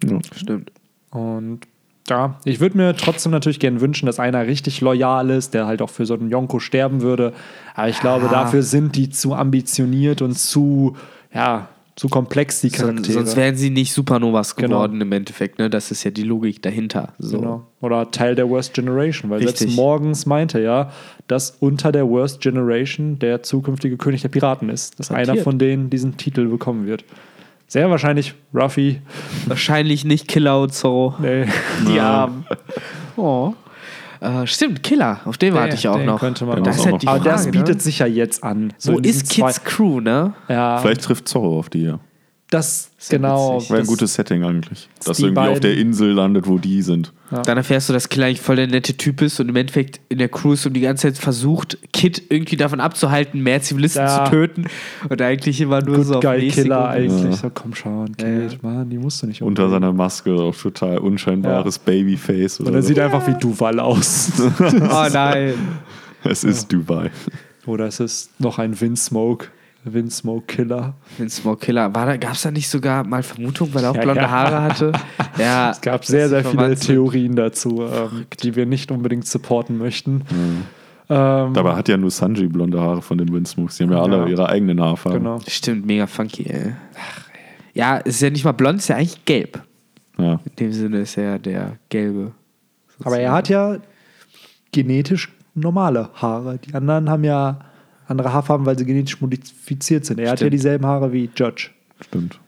Ja. Stimmt. Und ja, ich würde mir trotzdem natürlich gerne wünschen, dass einer richtig loyal ist, der halt auch für so einen Yonko sterben würde. Aber ich glaube, Ah. dafür sind die zu ambitioniert und zu, ja, zu komplex, die Charaktere. sonst wären sie nicht Supernovas Genau. geworden im Endeffekt. Ne? Das ist ja die Logik dahinter. So. Genau. Oder Teil der Worst Generation, weil Richtig. selbst morgens meinte ja, dass unter der Worst Generation der zukünftige König der Piraten ist. Dass Garantiert. einer von denen diesen Titel bekommen wird. Sehr wahrscheinlich Ruffy. Wahrscheinlich nicht Killer und Zorro. Nee. Die Armen. Oh. Äh, stimmt, Killer. Auf den warte ich auch den noch. Könnte man das auch ist halt noch. die Aber Frage, das bietet ne? sich ja jetzt an. So Wo ist Kids Crew, ne? Ja, Vielleicht trifft Zorro auf die ja. Das ja genau. witzig. Wäre ein das- gutes Setting eigentlich. Dass die irgendwie auf der beiden- Insel landet, wo die sind. Dann erfährst du, dass Killer eigentlich voll der nette Typ ist und im Endeffekt in der Cruise und die ganze Zeit versucht, Kid irgendwie davon abzuhalten, mehr Zivilisten Ja. zu töten. Und eigentlich immer nur Good so auf Guy Killer und- eigentlich. Ja. So, komm schon, Ja, ja. Kate, Mann, die musst du nicht Unter umbringen. seiner Maske auf total unscheinbares Babyface. Und Oder er so. sieht einfach wie Duval aus. Oh nein. Es ist Dubai. Oder es ist noch ein Windsmoke. Windsmoke Killer. Den Smoke Killer. War da, gab es da nicht sogar mal Vermutung, weil er auch Ja, blonde ja. Haare hatte? Ja. Es gab sehr, sehr viele Wahnsinn. Theorien dazu, ähm, die wir nicht unbedingt supporten möchten. Mhm. Ähm, Dabei hat ja nur Sanji blonde Haare von den Windsmokes. Die haben ja alle Ja. ihre eigenen Haarfarben. genau. Stimmt, mega funky, ey. Ja, es ist ja nicht mal blond, es ist ja eigentlich gelb. Ja. In dem Sinne ist er ja der gelbe. Aber er hat ja genetisch normale Haare. Die anderen haben ja andere Haarfarben, weil sie genetisch modifiziert sind. Er hat ja Stimmt. dieselben Haare wie Judge. Stimmt.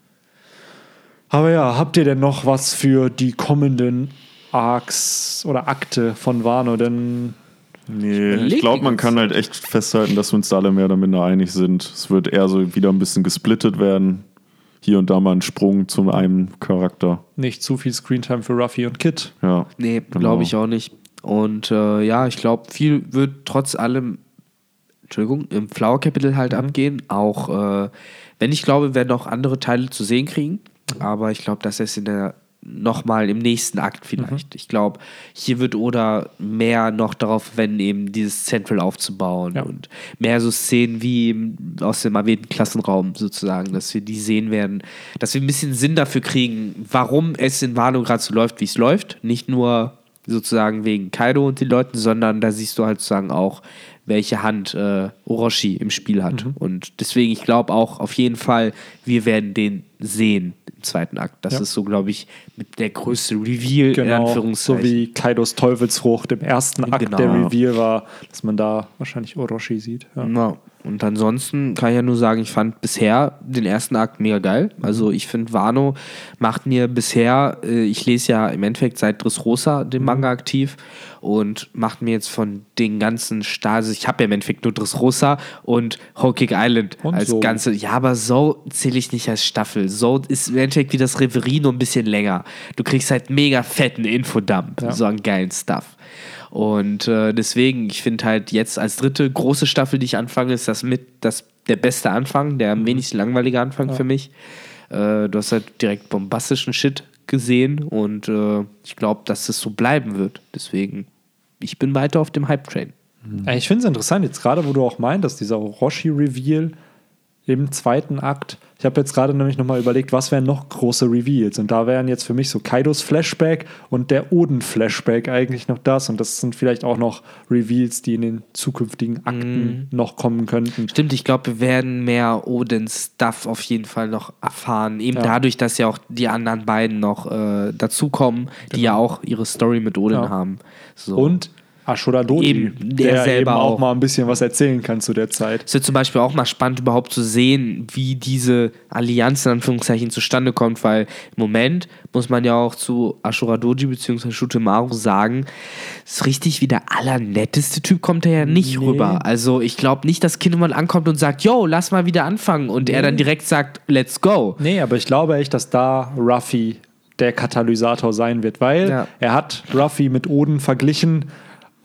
Aber ja, habt ihr denn noch was für die kommenden Arcs oder Akte von Wano? Denn Nee, überleg ich glaube, man kann halt echt festhalten, dass wir uns da alle mehr oder minder einig sind. Es wird eher so wieder ein bisschen gesplittet werden. Hier und da mal ein Sprung zu einem Charakter. nicht zu viel Screentime für Ruffy und Kid. Ja. Nee, Genau. glaube ich auch nicht. Und äh, ja, ich glaube, viel wird trotz allem, Entschuldigung, im Flower-Kapitel halt abgehen. Auch äh, wenn ich glaube, wir werden auch andere Teile zu sehen kriegen. Aber ich glaube, das ist in der nochmal im nächsten Akt vielleicht. Ich glaube, hier wird Oda mehr noch darauf verwenden, eben dieses Central aufzubauen Ja. und mehr so Szenen wie aus dem erwähnten Klassenraum sozusagen, dass wir die sehen werden, dass wir ein bisschen Sinn dafür kriegen, warum es in Wano gerade so läuft, wie es läuft. Nicht nur sozusagen wegen Kaido und den Leuten, sondern da siehst du halt sozusagen auch, welche Hand äh, Orochi im Spiel hat. Und deswegen, ich glaube auch auf jeden Fall, wir werden den sehen im zweiten Akt. Das Ja. ist so, glaube ich, mit der größte Reveal in Genau, so Anführungszeichen. wie Kaidos Teufelsfrucht im ersten Akt Genau. der Reveal war, dass man da wahrscheinlich Orochi sieht. Ja. Ja, und ansonsten kann ich ja nur sagen, ich fand bisher den ersten Akt mega geil. Also ich finde, Wano macht mir bisher, äh, ich lese ja im Endeffekt seit Dressrosa den Mhm. Manga aktiv und macht mir jetzt von den ganzen Stasi, ich habe ja im Endeffekt nur Dressrosa und Whole Island Und als So. ganze, ja, aber so zähle ich nicht als Staffel. So ist im Endeffekt wie das Reverie nur ein bisschen länger. Du kriegst halt mega fetten Infodump, Ja. so einen geilen Stuff. Und äh, deswegen, ich finde halt jetzt als dritte große Staffel, die ich anfange, ist das mit das, der beste Anfang, der am wenigsten langweilige Anfang für mich. Äh, du hast halt direkt bombastischen Shit gesehen und äh, ich glaube, dass es so bleiben wird. Deswegen, ich bin weiter auf dem Hype-Train. Ich finde es interessant, jetzt gerade, wo du auch meintest, dieser Orochi-Reveal im zweiten Akt. Ich habe jetzt gerade nämlich nochmal überlegt, was wären noch große Reveals? Und da wären jetzt für mich so Kaidos Flashback und der Oden-Flashback eigentlich noch das. Und das sind vielleicht auch noch Reveals, die in den zukünftigen Akten noch kommen könnten. Stimmt, ich glaube, wir werden mehr Odins Stuff auf jeden Fall noch erfahren. Eben Ja. dadurch, dass ja auch die anderen beiden noch äh, dazukommen, die ja auch ihre Story mit Odin Ja. haben. So. Und Ashura Doji, Eben, der der, selber eben auch, auch. mal ein bisschen was erzählen kann zu der Zeit. Es wird zum Beispiel auch mal spannend, überhaupt zu sehen, wie diese Allianz in Anführungszeichen zustande kommt, weil im Moment muss man ja auch zu Ashura Doji bzw. Shutemaru sagen, ist richtig wie der allernetteste Typ kommt er ja nicht Nee. rüber. Also ich glaube nicht, dass Kinemon ankommt und sagt, yo, lass mal wieder anfangen und er dann direkt sagt, let's go. Nee, aber ich glaube echt, dass da Ruffy der Katalysator sein wird, weil Ja. er hat Ruffy mit Oden verglichen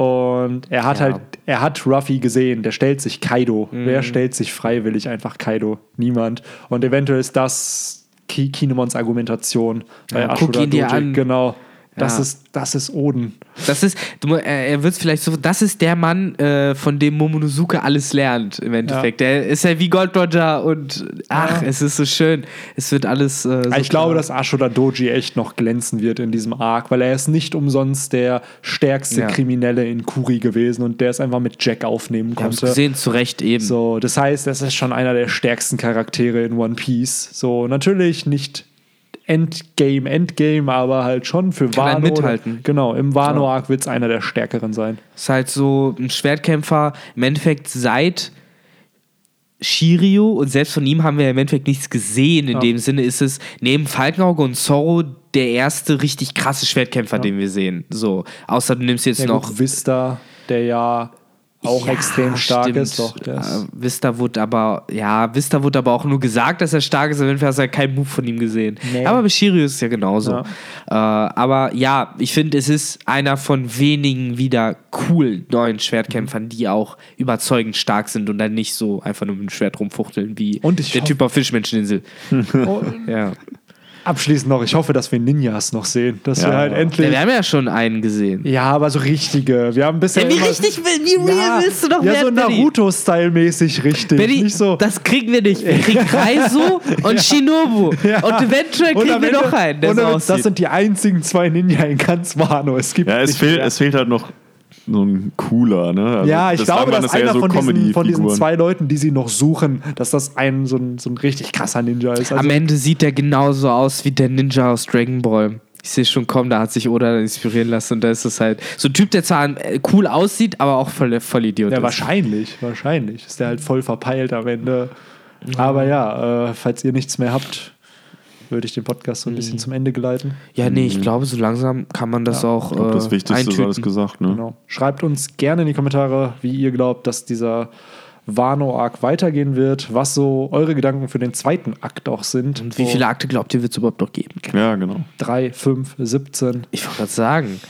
und er hat Ja. halt, er hat Ruffy gesehen, der stellt sich Kaido. Mhm. Wer stellt sich freiwillig einfach Kaido? Niemand. Und eventuell ist das Ki Kinemons Argumentation bei Ja, guck Ashura Doji. Genau. Das, Ja. ist, das ist Oden. Das ist, du, mu- er, wird vielleicht so, das ist der Mann, äh, von dem Momonosuke alles lernt im Endeffekt. Der ist ja wie Gold Roger und ach, Ja. es ist so schön. Es wird alles. Äh, so ich glaube, dass Ashura Doji echt noch glänzen wird in diesem Arc, weil er ist nicht umsonst der stärkste Ja. Kriminelle in Kuri gewesen und der es einfach mit Jack aufnehmen Wir konnte. gesehen, zu Recht eben. So, das heißt, das ist schon einer der stärksten Charaktere in One Piece. So, natürlich nicht Endgame, Endgame, aber halt schon für Kann er Wano. mithalten. Genau, im Wano-Arc wird es einer der stärkeren sein. Ist halt so ein Schwertkämpfer, im Endeffekt seit Shiryu und selbst von ihm haben wir im Endeffekt nichts gesehen. In Ja. dem Sinne ist es neben Falkenauge und Zorro der erste richtig krasse Schwertkämpfer, den wir sehen. So, außer du nimmst jetzt Ja, noch gut, Vista, der ja auch Ja, extrem stark stimmt. ist. Doch, der ist Äh, Vista wurde aber, ja, Vista wurde aber auch nur gesagt, dass er stark ist. Auf jeden Fall hast du ja keinen Move von ihm gesehen. Nee. Aber bei Shiryu ist es ja genauso. Ja. Äh, aber ja, ich finde, es ist einer von wenigen wieder coolen neuen Schwertkämpfern, die auch überzeugend stark sind und dann nicht so einfach nur mit dem Schwert rumfuchteln wie der hoffe- Typ auf Fischmenscheninsel. Oh, ja. Abschließend noch, ich hoffe, dass wir Ninjas noch sehen. Dass Ja. wir halt ja. endlich. Wir haben ja schon einen gesehen. Ja, aber so richtige. Wir haben bisher. Ja, wie immer- richtig, wie real ja, willst du doch Ja, so? Naruto-Style-mäßig richtig. Benny, nicht so. das kriegen wir nicht. Wir kriegen Kaizo und Shinobu. Ja. Und eventuell Und kriegen am wir Ende- noch einen, der und so. Das sind die einzigen zwei Ninja in ganz Wano. Es gibt Ja, es nicht fehlt, mehr. es fehlt halt noch so ein cooler, ne? Also ja, ich das glaube, dass einer so von, diesen, von diesen zwei Leuten, die sie noch suchen, dass das ein so ein, so ein richtig krasser Ninja ist. Also, Am Ende sieht er genauso aus wie der Ninja aus Dragon Ball. Ich sehe schon kommen, da hat sich Oda inspirieren lassen und da ist es halt so ein Typ, der zwar äh, cool aussieht, aber auch voll, voll Idiot ja, ist. wahrscheinlich, wahrscheinlich. Ist der halt voll verpeilt am Ende. Aber ja, äh, falls ihr nichts mehr habt, würde ich den Podcast so ein Mhm. bisschen zum Ende geleiten. Ja, nee, ich glaube, so langsam kann man das auch Ich glaube, das äh, Wichtigste ist eintüten. alles gesagt, ne? Genau. Schreibt uns gerne in die Kommentare, wie ihr glaubt, dass dieser Wano-Arc weitergehen wird, was so eure Gedanken für den zweiten Akt auch sind. Und wie viele Akte glaubt ihr, wird es überhaupt noch geben? Ja, genau. 3, 5, 17. Ich wollte gerade sagen.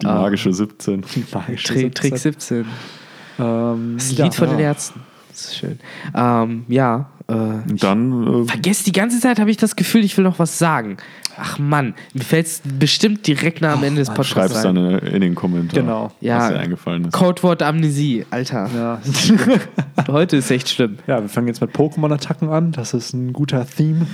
Die Ah. magische 17. Magische Trick, Trick 17. Ähm, Das ja, Lied von den ja. Ärzten. Das ist schön. Ähm, ja, äh, dann, äh, Vergesst die ganze Zeit, habe ich das Gefühl, ich will noch was sagen. Ach Mann, mir fällt es bestimmt direkt nach am Ende des Podcasts schreib's dann ein. in, in den Kommentaren, Genau. Ja. was dir eingefallen ist. Codewort Amnesie, Alter. Ja. Heute ist echt schlimm. ja, wir fangen jetzt mit Pokémon-Attacken an. Das ist ein guter Theme.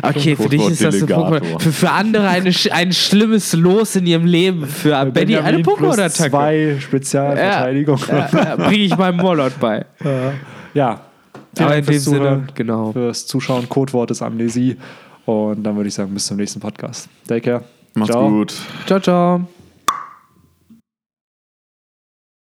Okay, für dich ist das ein Pokémon. Für, für andere eine, ein schlimmes Los in ihrem Leben. Für Benny eine Benjamin plus Pokémon-Attacke. Zwei Spezialverteidigung. Ja, ja, bringe ich meinem Morlord bei. Äh, ja. Vielen Aber Dank in dem fürs Sinne, Zuhören, genau. fürs Zuschauen. Codewort ist Amnesie. Und dann würde ich sagen, bis zum nächsten Podcast. Take care. Macht's Ciao. gut. Ciao, ciao.